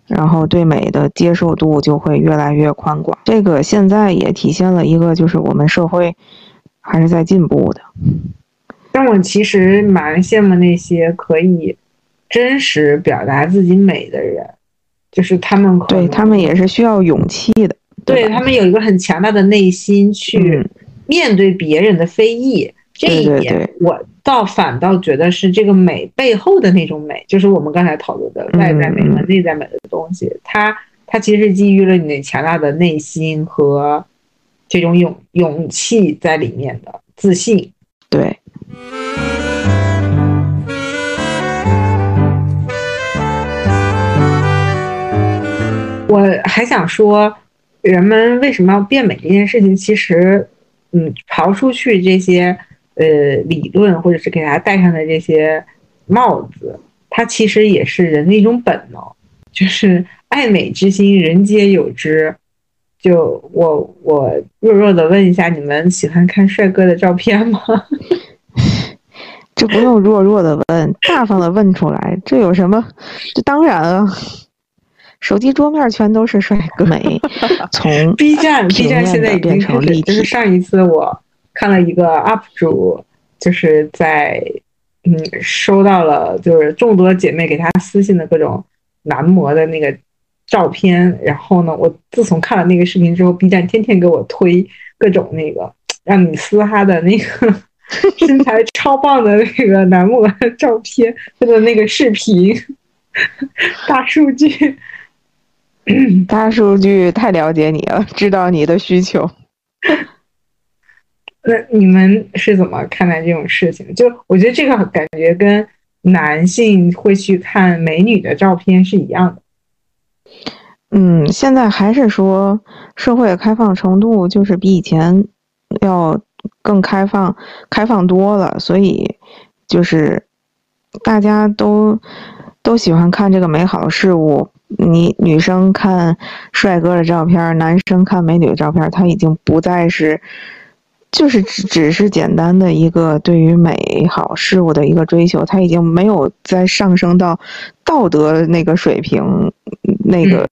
然后对美的接受度就会越来越宽广。这个现在也体现了一个，就是我们社会还是在进步的。但我其实蛮羡慕那些可以真实表达自己美的人，就是他们对他们也是需要勇气的。吧对他们有一个很强大的内心去嗯面对别人的非议，这一点对对对我倒反倒觉得是这个美背后的那种美，就是我们刚才讨论的外在美和嗯内在美的东西，它它其实是基于了你强大的内心和这种勇勇气在里面的自信。对，我还想说，人们为什么要变美这件事情，其实，嗯，刨出去这些呃理论，或者是给大家戴上的这些帽子，它其实也是人的一种本能，就是爱美之心，人皆有之。就我我弱弱的问一下，你们喜欢看帅哥的照片吗？*laughs* 这不用弱弱的问，大方的问出来，这有什么？这当然啊，手机桌面全都是帅哥美，*laughs* 从 B 站 B 站现在已经变成立就是。上一次我看了一个 UP 主，就是在嗯收到了就是众多姐妹给他私信的各种男模的那个照片，然后呢，我自从看了那个视频之后，B 站天天给我推各种那个让你嘶哈的那个 *laughs* 身材超棒的那个男模的照片他的那个视频，*laughs* 大数据。*clears throat* 大数据太了解你了，知道你的需求。*laughs* 那你们是怎么看待这种事情？就我觉得这个感觉跟男性会去看美女的照片是一样的。嗯，现在还是说社会的开放程度就是比以前要更开放，开放多了，所以就是大家都都喜欢看这个美好的事物。你女生看帅哥的照片，男生看美女的照片，他已经不再是，就是只只是简单的一个对于美好事物的一个追求，他已经没有再上升到道德那个水平，那个、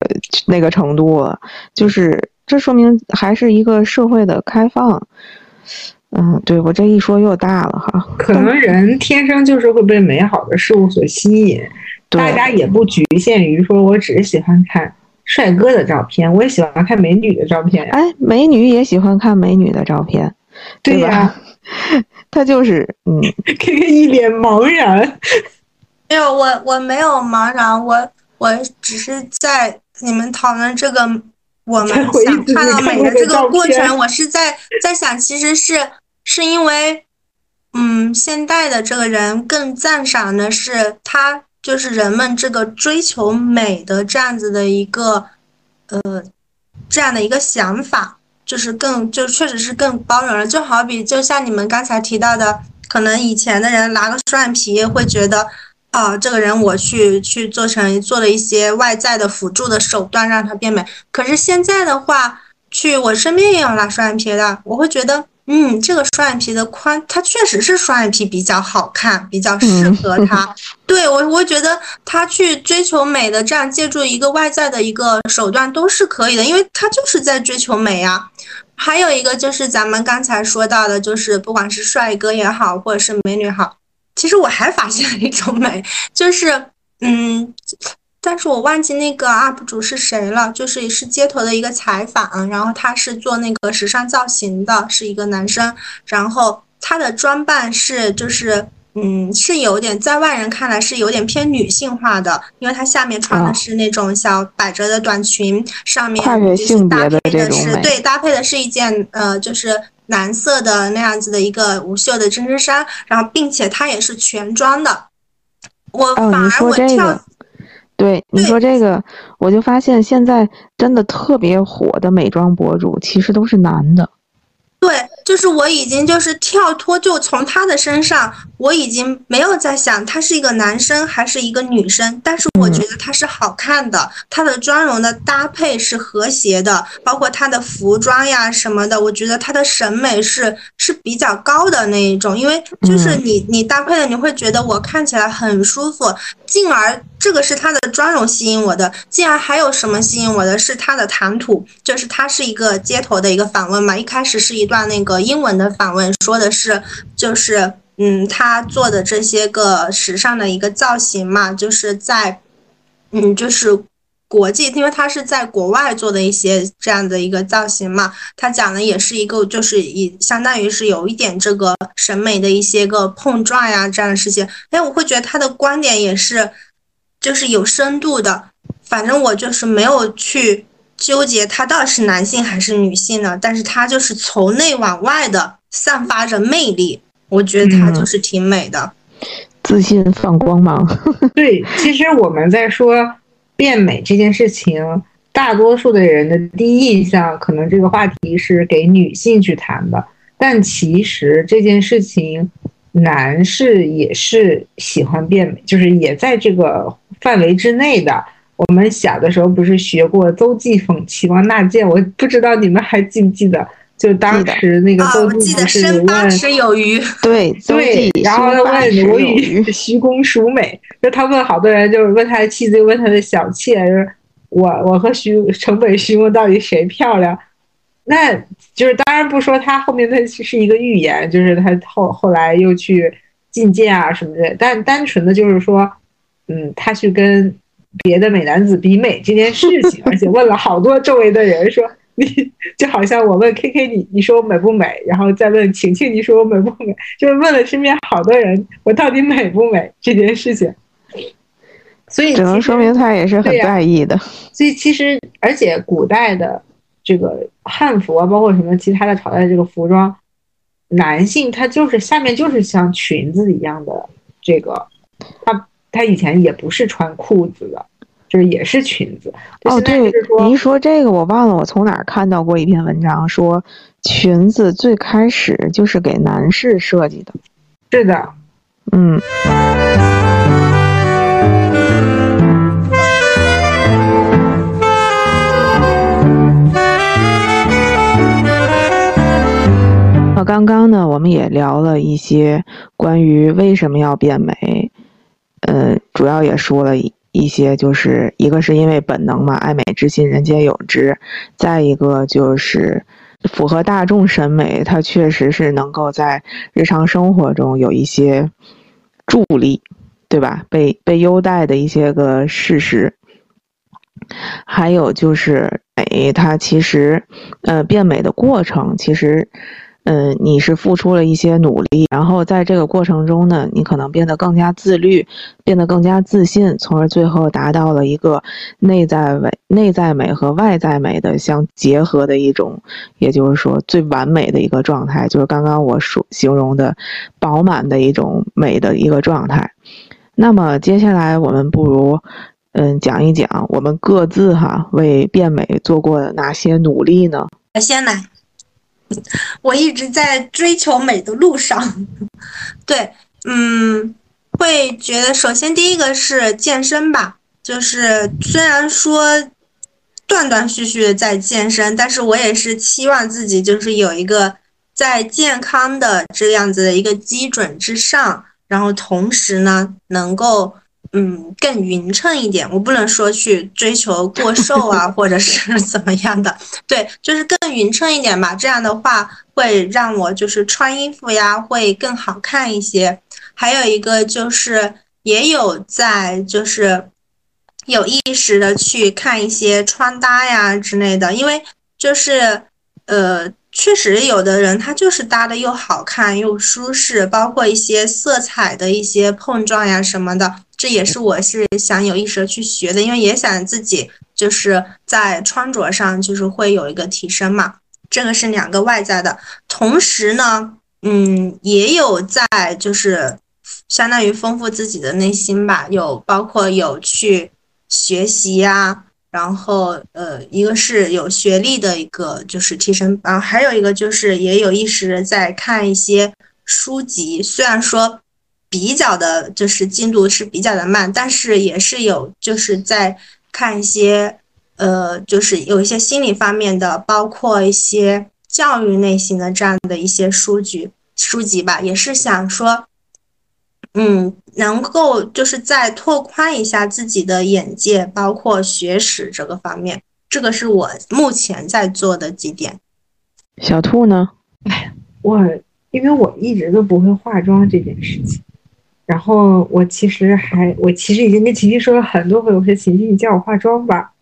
那个程度了。就是这说明还是一个社会的开放。嗯，对我这一说又大了哈。可能人天生就是会被美好的事物所吸引，对大家也不局限于说我只是喜欢看帅哥的照片，我也喜欢看美女的照片呀。哎，美女也喜欢看美女的照片，对呀、吧？*laughs* 他就是嗯，K K 一脸茫然。没有，我我没有茫然，我我只是在你们讨论这个我们想看到美的这个过程，我是在在想，其实是是因为，嗯，现代的这个人更赞赏的是他就是人们这个追求美的这样子的一个呃这样的一个想法，就是更就确实是更包容了。就好比就像你们刚才提到的，可能以前的人拿个双眼皮会觉得。啊，这个人我去去做成做了一些外在的辅助的手段让他变美。可是现在的话，去我身边也有拉双眼皮的，我会觉得，嗯，这个双眼皮的宽，它确实是双眼皮比较好看，比较适合他。对我，我觉得他去追求美的，这样借助一个外在的一个手段都是可以的，因为他就是在追求美呀。还有一个就是咱们刚才说到的，就是不管是帅哥也好，或者是美女好。其实我还发现了一种美，就是嗯，但是我忘记那个 UP 主是谁了，就是是街头的一个采访，然后他是做那个时尚造型的，是一个男生，然后他的装扮是就是嗯是有点在外人看来是有点偏女性化的，因为他下面穿的是那种小百褶的短裙，上面搭配的是对搭配的是一件呃就是。蓝色的那样子的一个无袖的针织衫，然后并且它也是全装的。我哦，反而我跳，这个，对，你说这个，我就发现现在真的特别火的美妆博主，其实都是男的。对，就是我已经就是跳脱，就从他的身上，我已经没有在想他是一个男生还是一个女生，但是我觉得他是好看的，他的妆容的搭配是和谐的，包括他的服装呀什么的，我觉得他的审美是是比较高的那一种，因为就是你你搭配的，你会觉得我看起来很舒服，进而这个是他的妆容吸引我的，进而还有什么吸引我的是他的谈吐，就是他是一个街头的一个访问嘛，一开始是一段那个英文的访问，说的是就是嗯他做的这些个时尚的一个造型嘛，就是在嗯就是。国际，因为他是在国外做的一些这样的一个造型嘛，他讲的也是一个，就是以相当于是有一点这个审美的一些个碰撞呀这样的事情。哎，我会觉得他的观点也是，就是有深度的。反正我就是没有去纠结他到底是男性还是女性呢，但是他就是从内往外的散发着魅力，我觉得他就是挺美的。自信放光芒。*laughs* 对，其实我们在说变美这件事情，大多数的人的第一印象可能这个话题是给女性去谈的，但其实这件事情，男士也是喜欢变美，就是也在这个范围之内的。我们小的时候不是学过邹忌讽齐王纳谏，我不知道你们还记不记得？就当时那个啊，邹我记得忌不是问尺有余。*laughs* 对对，然后他问我与 *laughs* 徐公孰美？就他问好多人，就是问他的妻子，又问他的小妾，就是我我和徐城北徐公到底谁漂亮？那就是当然不说他后面那是一个预言，就是他后后来又去觐见啊什么的，但单纯的就是说，嗯，他去跟别的美男子比美这件事情，而且问了好多周围的人说。你 *laughs* 就好像我问 K K 你，你说我美不美？然后再问 *laughs* 晴晴，你说我美不美？就是问了身边好多人，我到底美不美这件事情。所以只能说明他也是很在意的。所以其实，而且古代的这个汉服啊，包括什么其他的朝代这个服装，男性他就是下面就是像裙子一样的这个，他他以前也不是穿裤子的。就是也是裙子哦，对，你一说这个，我忘了我从哪儿看到过一篇文章，说裙子最开始就是给男士设计的。是的，嗯。那刚刚呢，我们也聊了一些关于为什么要变美，呃，主要也说了。一些就是一个是因为本能嘛，爱美之心人皆有之；再一个就是符合大众审美，它确实是能够在日常生活中有一些助力，对吧？被被优待的一些个事实。还有就是美，它其实呃变美的过程其实。嗯，你是付出了一些努力，然后在这个过程中呢，你可能变得更加自律，变得更加自信，从而最后达到了一个内在美、内在美和外在美的相结合的一种，也就是说最完美的一个状态，就是刚刚我说形容的饱满的一种美的一个状态。那么接下来我们不如嗯讲一讲我们各自哈为变美做过哪些努力呢？我先来。*laughs* 我一直在追求美的路上，*laughs* 对，嗯，会觉得首先第一个是健身吧，就是虽然说断断续续的在健身，但是我也是期望自己就是有一个在健康的这样子的一个基准之上，然后同时呢能够。嗯，更匀称一点，我不能说去追求过瘦啊，*laughs* 或者是 *laughs* 怎么样的，对，就是更匀称一点吧。这样的话会让我就是穿衣服呀会更好看一些。还有一个就是也有在就是有意识的去看一些穿搭呀之类的，因为就是呃，确实有的人他就是搭的又好看又舒适，包括一些色彩的一些碰撞呀什么的。这也是我是想有意识的去学的，因为也想自己就是在穿着上就是会有一个提升嘛。这个是两个外在的，同时呢，嗯，也有在就是相当于丰富自己的内心吧，有包括有去学习呀，然后呃，一个是有学历的一个就是提升，然后还有一个就是也有意识在看一些书籍，虽然说。比较的就是进度是比较的慢，但是也是有就是在看一些呃，就是有一些心理方面的，包括一些教育类型的这样的一些书籍书籍吧，也是想说，嗯，能够就是再拓宽一下自己的眼界，包括学识这个方面，这个是我目前在做的几点。小兔呢？哎，我因为我一直都不会化妆这件事情。然后我其实还，我其实已经跟琪琪说了很多回，我说琪琪，你教我化妆吧，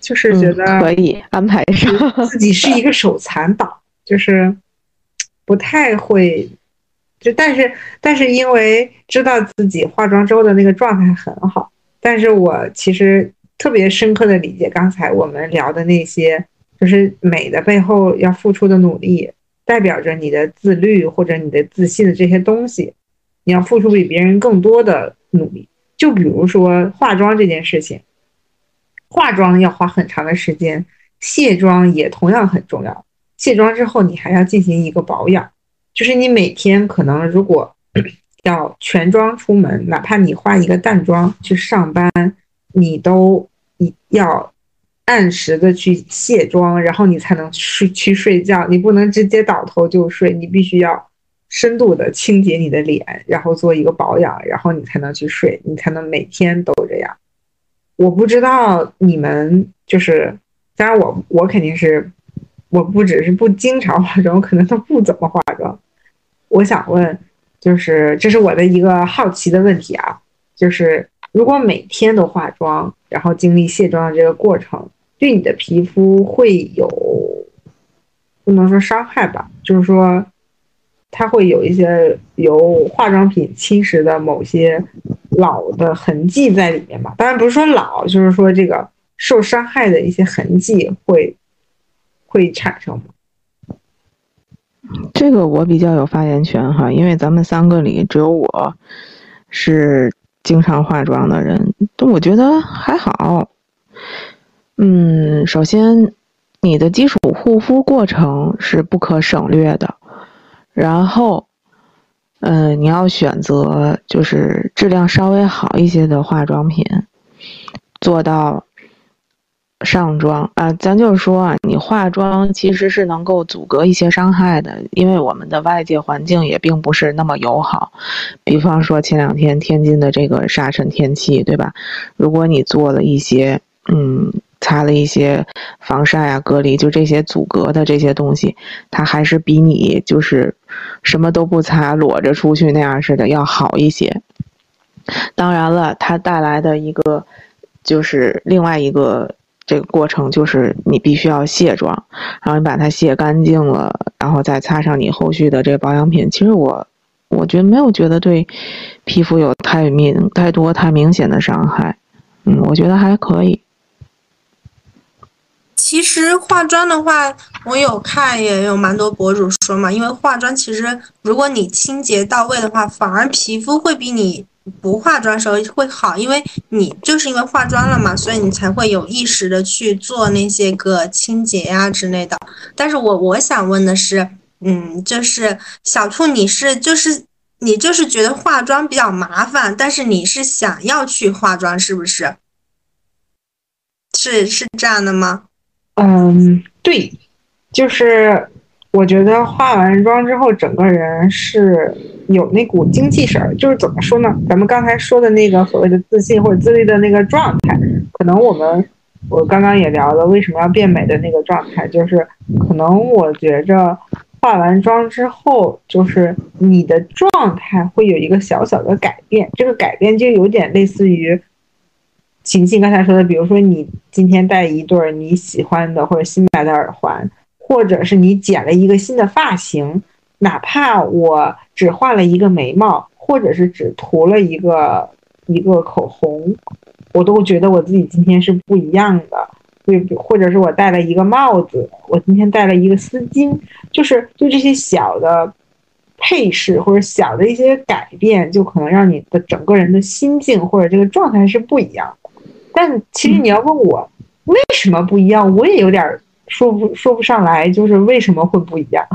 就是觉得可以安排上。自己是一个手残党，就是不太会，就但是但是因为知道自己化妆之后的那个状态很好，但是我其实特别深刻的理解刚才我们聊的那些，就是美的背后要付出的努力，代表着你的自律或者你的自信的这些东西。你要付出比别人更多的努力，就比如说化妆这件事情，化妆要花很长的时间，卸妆也同样很重要。卸妆之后，你还要进行一个保养，就是你每天可能如果 *clears throat* 要全妆出门，哪怕你化一个淡妆去上班，你都你要按时的去卸妆，然后你才能睡去睡觉。你不能直接倒头就睡，你必须要深度的清洁你的脸，然后做一个保养，然后你才能去睡，你才能每天都这样。我不知道你们就是，当然我我肯定是，我不只是不经常化妆，我可能都不怎么化妆。我想问，就是这是我的一个好奇的问题啊，就是如果每天都化妆，然后经历卸妆的这个过程，对你的皮肤会有，不能说伤害吧，就是说。它会有一些由化妆品侵蚀的某些老的痕迹在里面嘛？当然不是说老，就是说这个受伤害的一些痕迹会会产生？这个我比较有发言权哈，因为咱们三个里只有我是经常化妆的人，但我觉得还好。嗯，首先你的基础护肤过程是不可省略的。然后，嗯，你要选择就是质量稍微好一些的化妆品，做到上妆啊。咱就是说啊，你化妆其实是能够阻隔一些伤害的，因为我们的外界环境也并不是那么友好。比方说前两天天津的这个沙尘天气，对吧？如果你做了一些，嗯。擦了一些防晒啊、隔离，就这些阻隔的这些东西，它还是比你就是什么都不擦裸着出去那样似的要好一些。当然了，它带来的一个就是另外一个这个过程，就是你必须要卸妆，然后你把它卸干净了，然后再擦上你后续的这个保养品。其实我我觉得没有觉得对皮肤有太明太多太明显的伤害，嗯，我觉得还可以。其实化妆的话，我有看，也有蛮多博主说嘛，因为化妆其实如果你清洁到位的话，反而皮肤会比你不化妆时候会好，因为你就是因为化妆了嘛，所以你才会有意识的去做那些个清洁呀之类的。但是我我想问的是，嗯，就是小兔，你是就是你就是觉得化妆比较麻烦，但是你是想要去化妆，是不是？是是这样的吗？嗯，对，就是我觉得化完妆之后，整个人是有那股精气神儿。就是怎么说呢？咱们刚才说的那个所谓的自信或者自律的那个状态，可能我们我刚刚也聊了为什么要变美的那个状态，就是可能我觉着化完妆之后，就是你的状态会有一个小小的改变。这个改变就有点类似于。晴晴刚才说的，比如说你今天戴一对你喜欢的或者新买的耳环，或者是你剪了一个新的发型，哪怕我只画了一个眉毛，或者是只涂了一个一个口红，我都觉得我自己今天是不一样的。对，或者是我戴了一个帽子，我今天戴了一个丝巾，就是就这些小的配饰或者小的一些改变，就可能让你的整个人的心境或者这个状态是不一样。但其实你要问我为什么不一样，我也有点说不说不上来，就是为什么会不一样？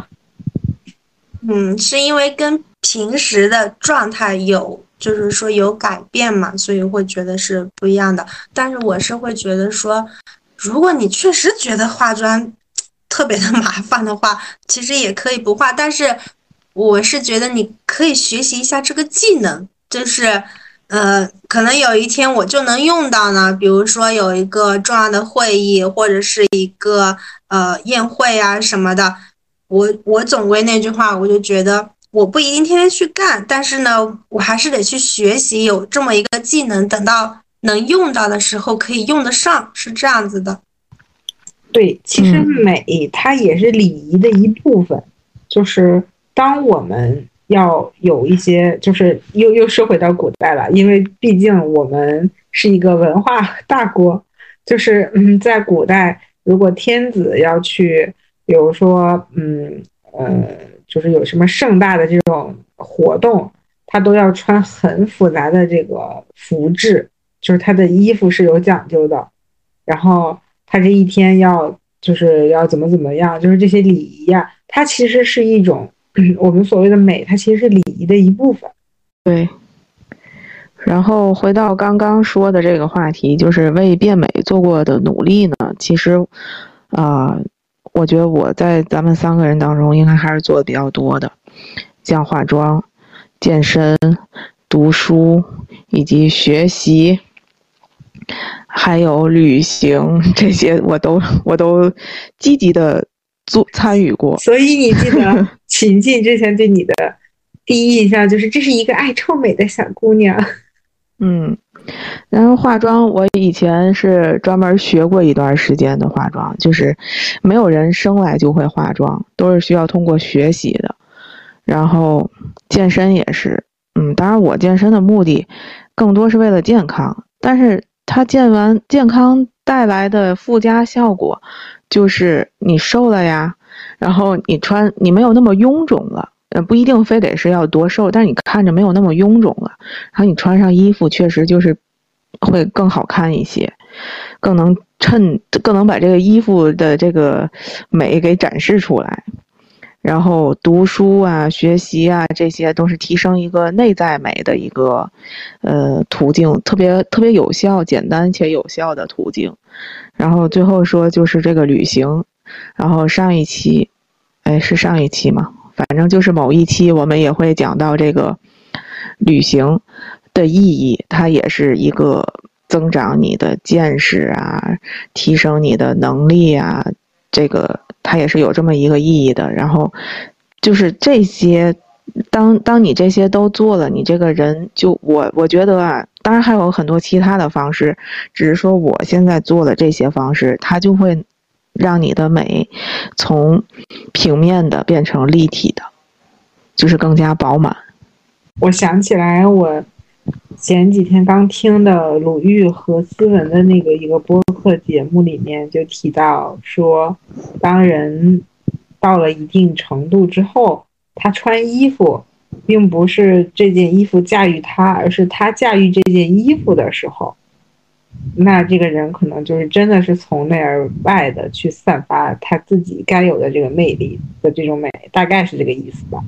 嗯，是因为跟平时的状态有，就是说有改变嘛，所以会觉得是不一样的。但是我是会觉得说，如果你确实觉得化妆特别的麻烦的话，其实也可以不化。但是我是觉得你可以学习一下这个技能，就是。呃，可能有一天我就能用到呢。比如说有一个重要的会议，或者是一个呃宴会啊什么的，我我总归那句话，我就觉得我不一定天天去干，但是呢，我还是得去学习，有这么一个技能，等到能用到的时候可以用得上，是这样子的。对，其实美它也是礼仪的一部分，就是当我们。要有一些，就是又又说回到古代了，因为毕竟我们是一个文化大国，就是嗯，在古代，如果天子要去，比如说嗯呃，就是有什么盛大的这种活动，他都要穿很复杂的这个服制，就是他的衣服是有讲究的，然后他这一天要就是要怎么怎么样，就是这些礼仪呀，它其实是一种。*clears throat* 我们所谓的美，它其实是礼仪的一部分。对。然后回到刚刚说的这个话题，就是为变美做过的努力呢。其实，啊，我觉得我在咱们三个人当中，应该还是做的比较多的，像化妆、健身、读书以及学习，还有旅行这些，我都我都积极的做参与过。所以你记得 *laughs* 秦晋之前对你的第一印象就是，这是一个爱臭美的小姑娘。*laughs* 嗯，然后化妆，我以前是专门学过一段时间的化妆，就是没有人生来就会化妆，都是需要通过学习的。然后健身也是，嗯，当然我健身的目的更多是为了健康，但是它健完健康带来的附加效果，就是你瘦了呀，然后你穿你没有那么臃肿了。不一定非得是要多瘦，但是你看着没有那么臃肿了，然后你穿上衣服确实就是会更好看一些，更能衬，更能把这个衣服的这个美给展示出来。然后读书啊、学习啊，这些都是提升一个内在美的一个呃途径，特别特别有效、简单且有效的途径。然后最后说就是这个旅行，然后上一期，哎，是上一期吗？反正就是某一期，我们也会讲到这个旅行的意义，它也是一个增长你的见识啊，提升你的能力啊，这个它也是有这么一个意义的。然后就是这些，当当你这些都做了，你这个人就我我觉得啊，当然还有很多其他的方式，只是说我现在做的这些方式，它就会。让你的美从平面的变成立体的，就是更加饱满。我想起来，我前几天刚听的鲁豫和思文的那个一个播客节目里面就提到说，当人到了一定程度之后，他穿衣服并不是这件衣服驾驭他，而是他驾驭这件衣服的时候。那这个人可能就是真的是从内而外的去散发他自己该有的这个魅力的这种美，大概是这个意思吧。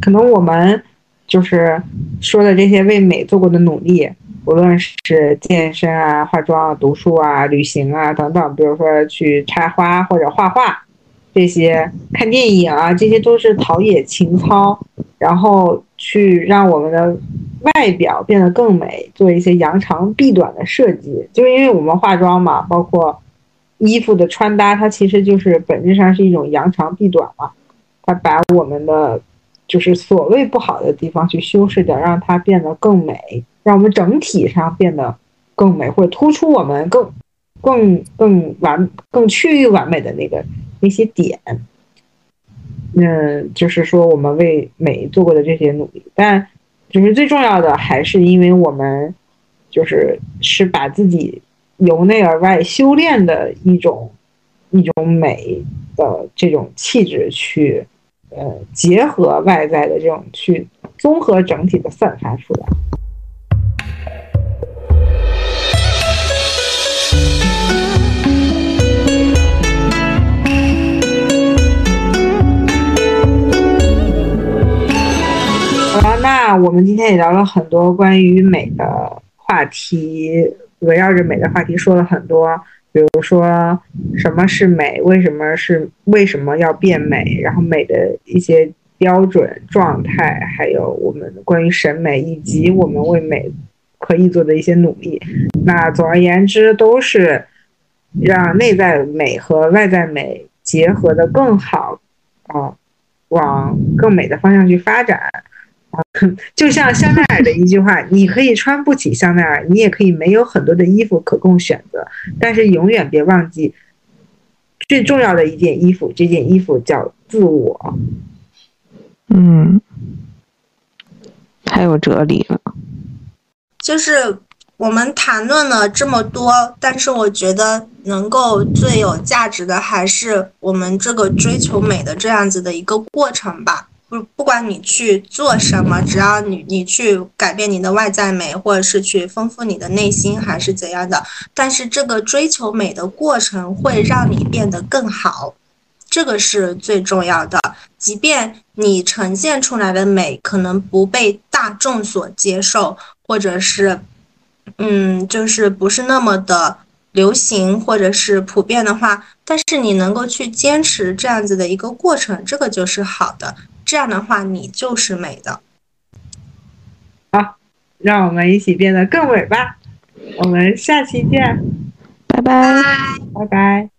可能我们就是说的这些为美做过的努力，无论是健身啊、化妆啊、读书啊、旅行啊等等，比如说去插花或者画画，这些看电影啊，这些都是陶冶情操，然后去让我们的。外表变得更美，做一些扬长避短的设计，就是因为我们化妆嘛，包括衣服的穿搭，它其实就是本质上是一种扬长避短嘛。它把我们的就是所谓不好的地方去修饰掉，让它变得更美，让我们整体上变得更美，或者突出我们更更更完、更趋于完美的那个那些点。嗯，就是说我们为美做过的这些努力，但。就是最重要的，还是因为我们，就是是把自己由内而外修炼的一种一种美的这种气质去，呃，结合外在的这种去综合整体的散发出来。我们今天也聊了很多关于美的话题，围绕着美的话题说了很多，比如说什么是美，为什么是为什么要变美，然后美的一些标准状态，还有我们关于审美以及我们为美可以做的一些努力。那总而言之，都是让内在美和外在美结合的更好，啊，往更美的方向去发展。*laughs* 就像香奈儿的一句话：“你可以穿不起香奈儿，你也可以没有很多的衣服可供选择，但是永远别忘记最重要的一件衣服，这件衣服叫自我。”嗯，太有哲理了。就是我们谈论了这么多，但是我觉得能够最有价值的还是我们这个追求美的这样子的一个过程吧。不不管你去做什么，只要你你去改变你的外在美，或者是去丰富你的内心，还是怎样的，但是这个追求美的过程会让你变得更好。这个是最重要的。即便你呈现出来的美可能不被大众所接受，或者是，嗯，就是不是那么的流行或者是普遍的话，但是你能够去坚持这样子的一个过程，这个就是好的。这样的话，你就是美的。好，让我们一起变得更美吧。我们下期见，拜拜，拜拜。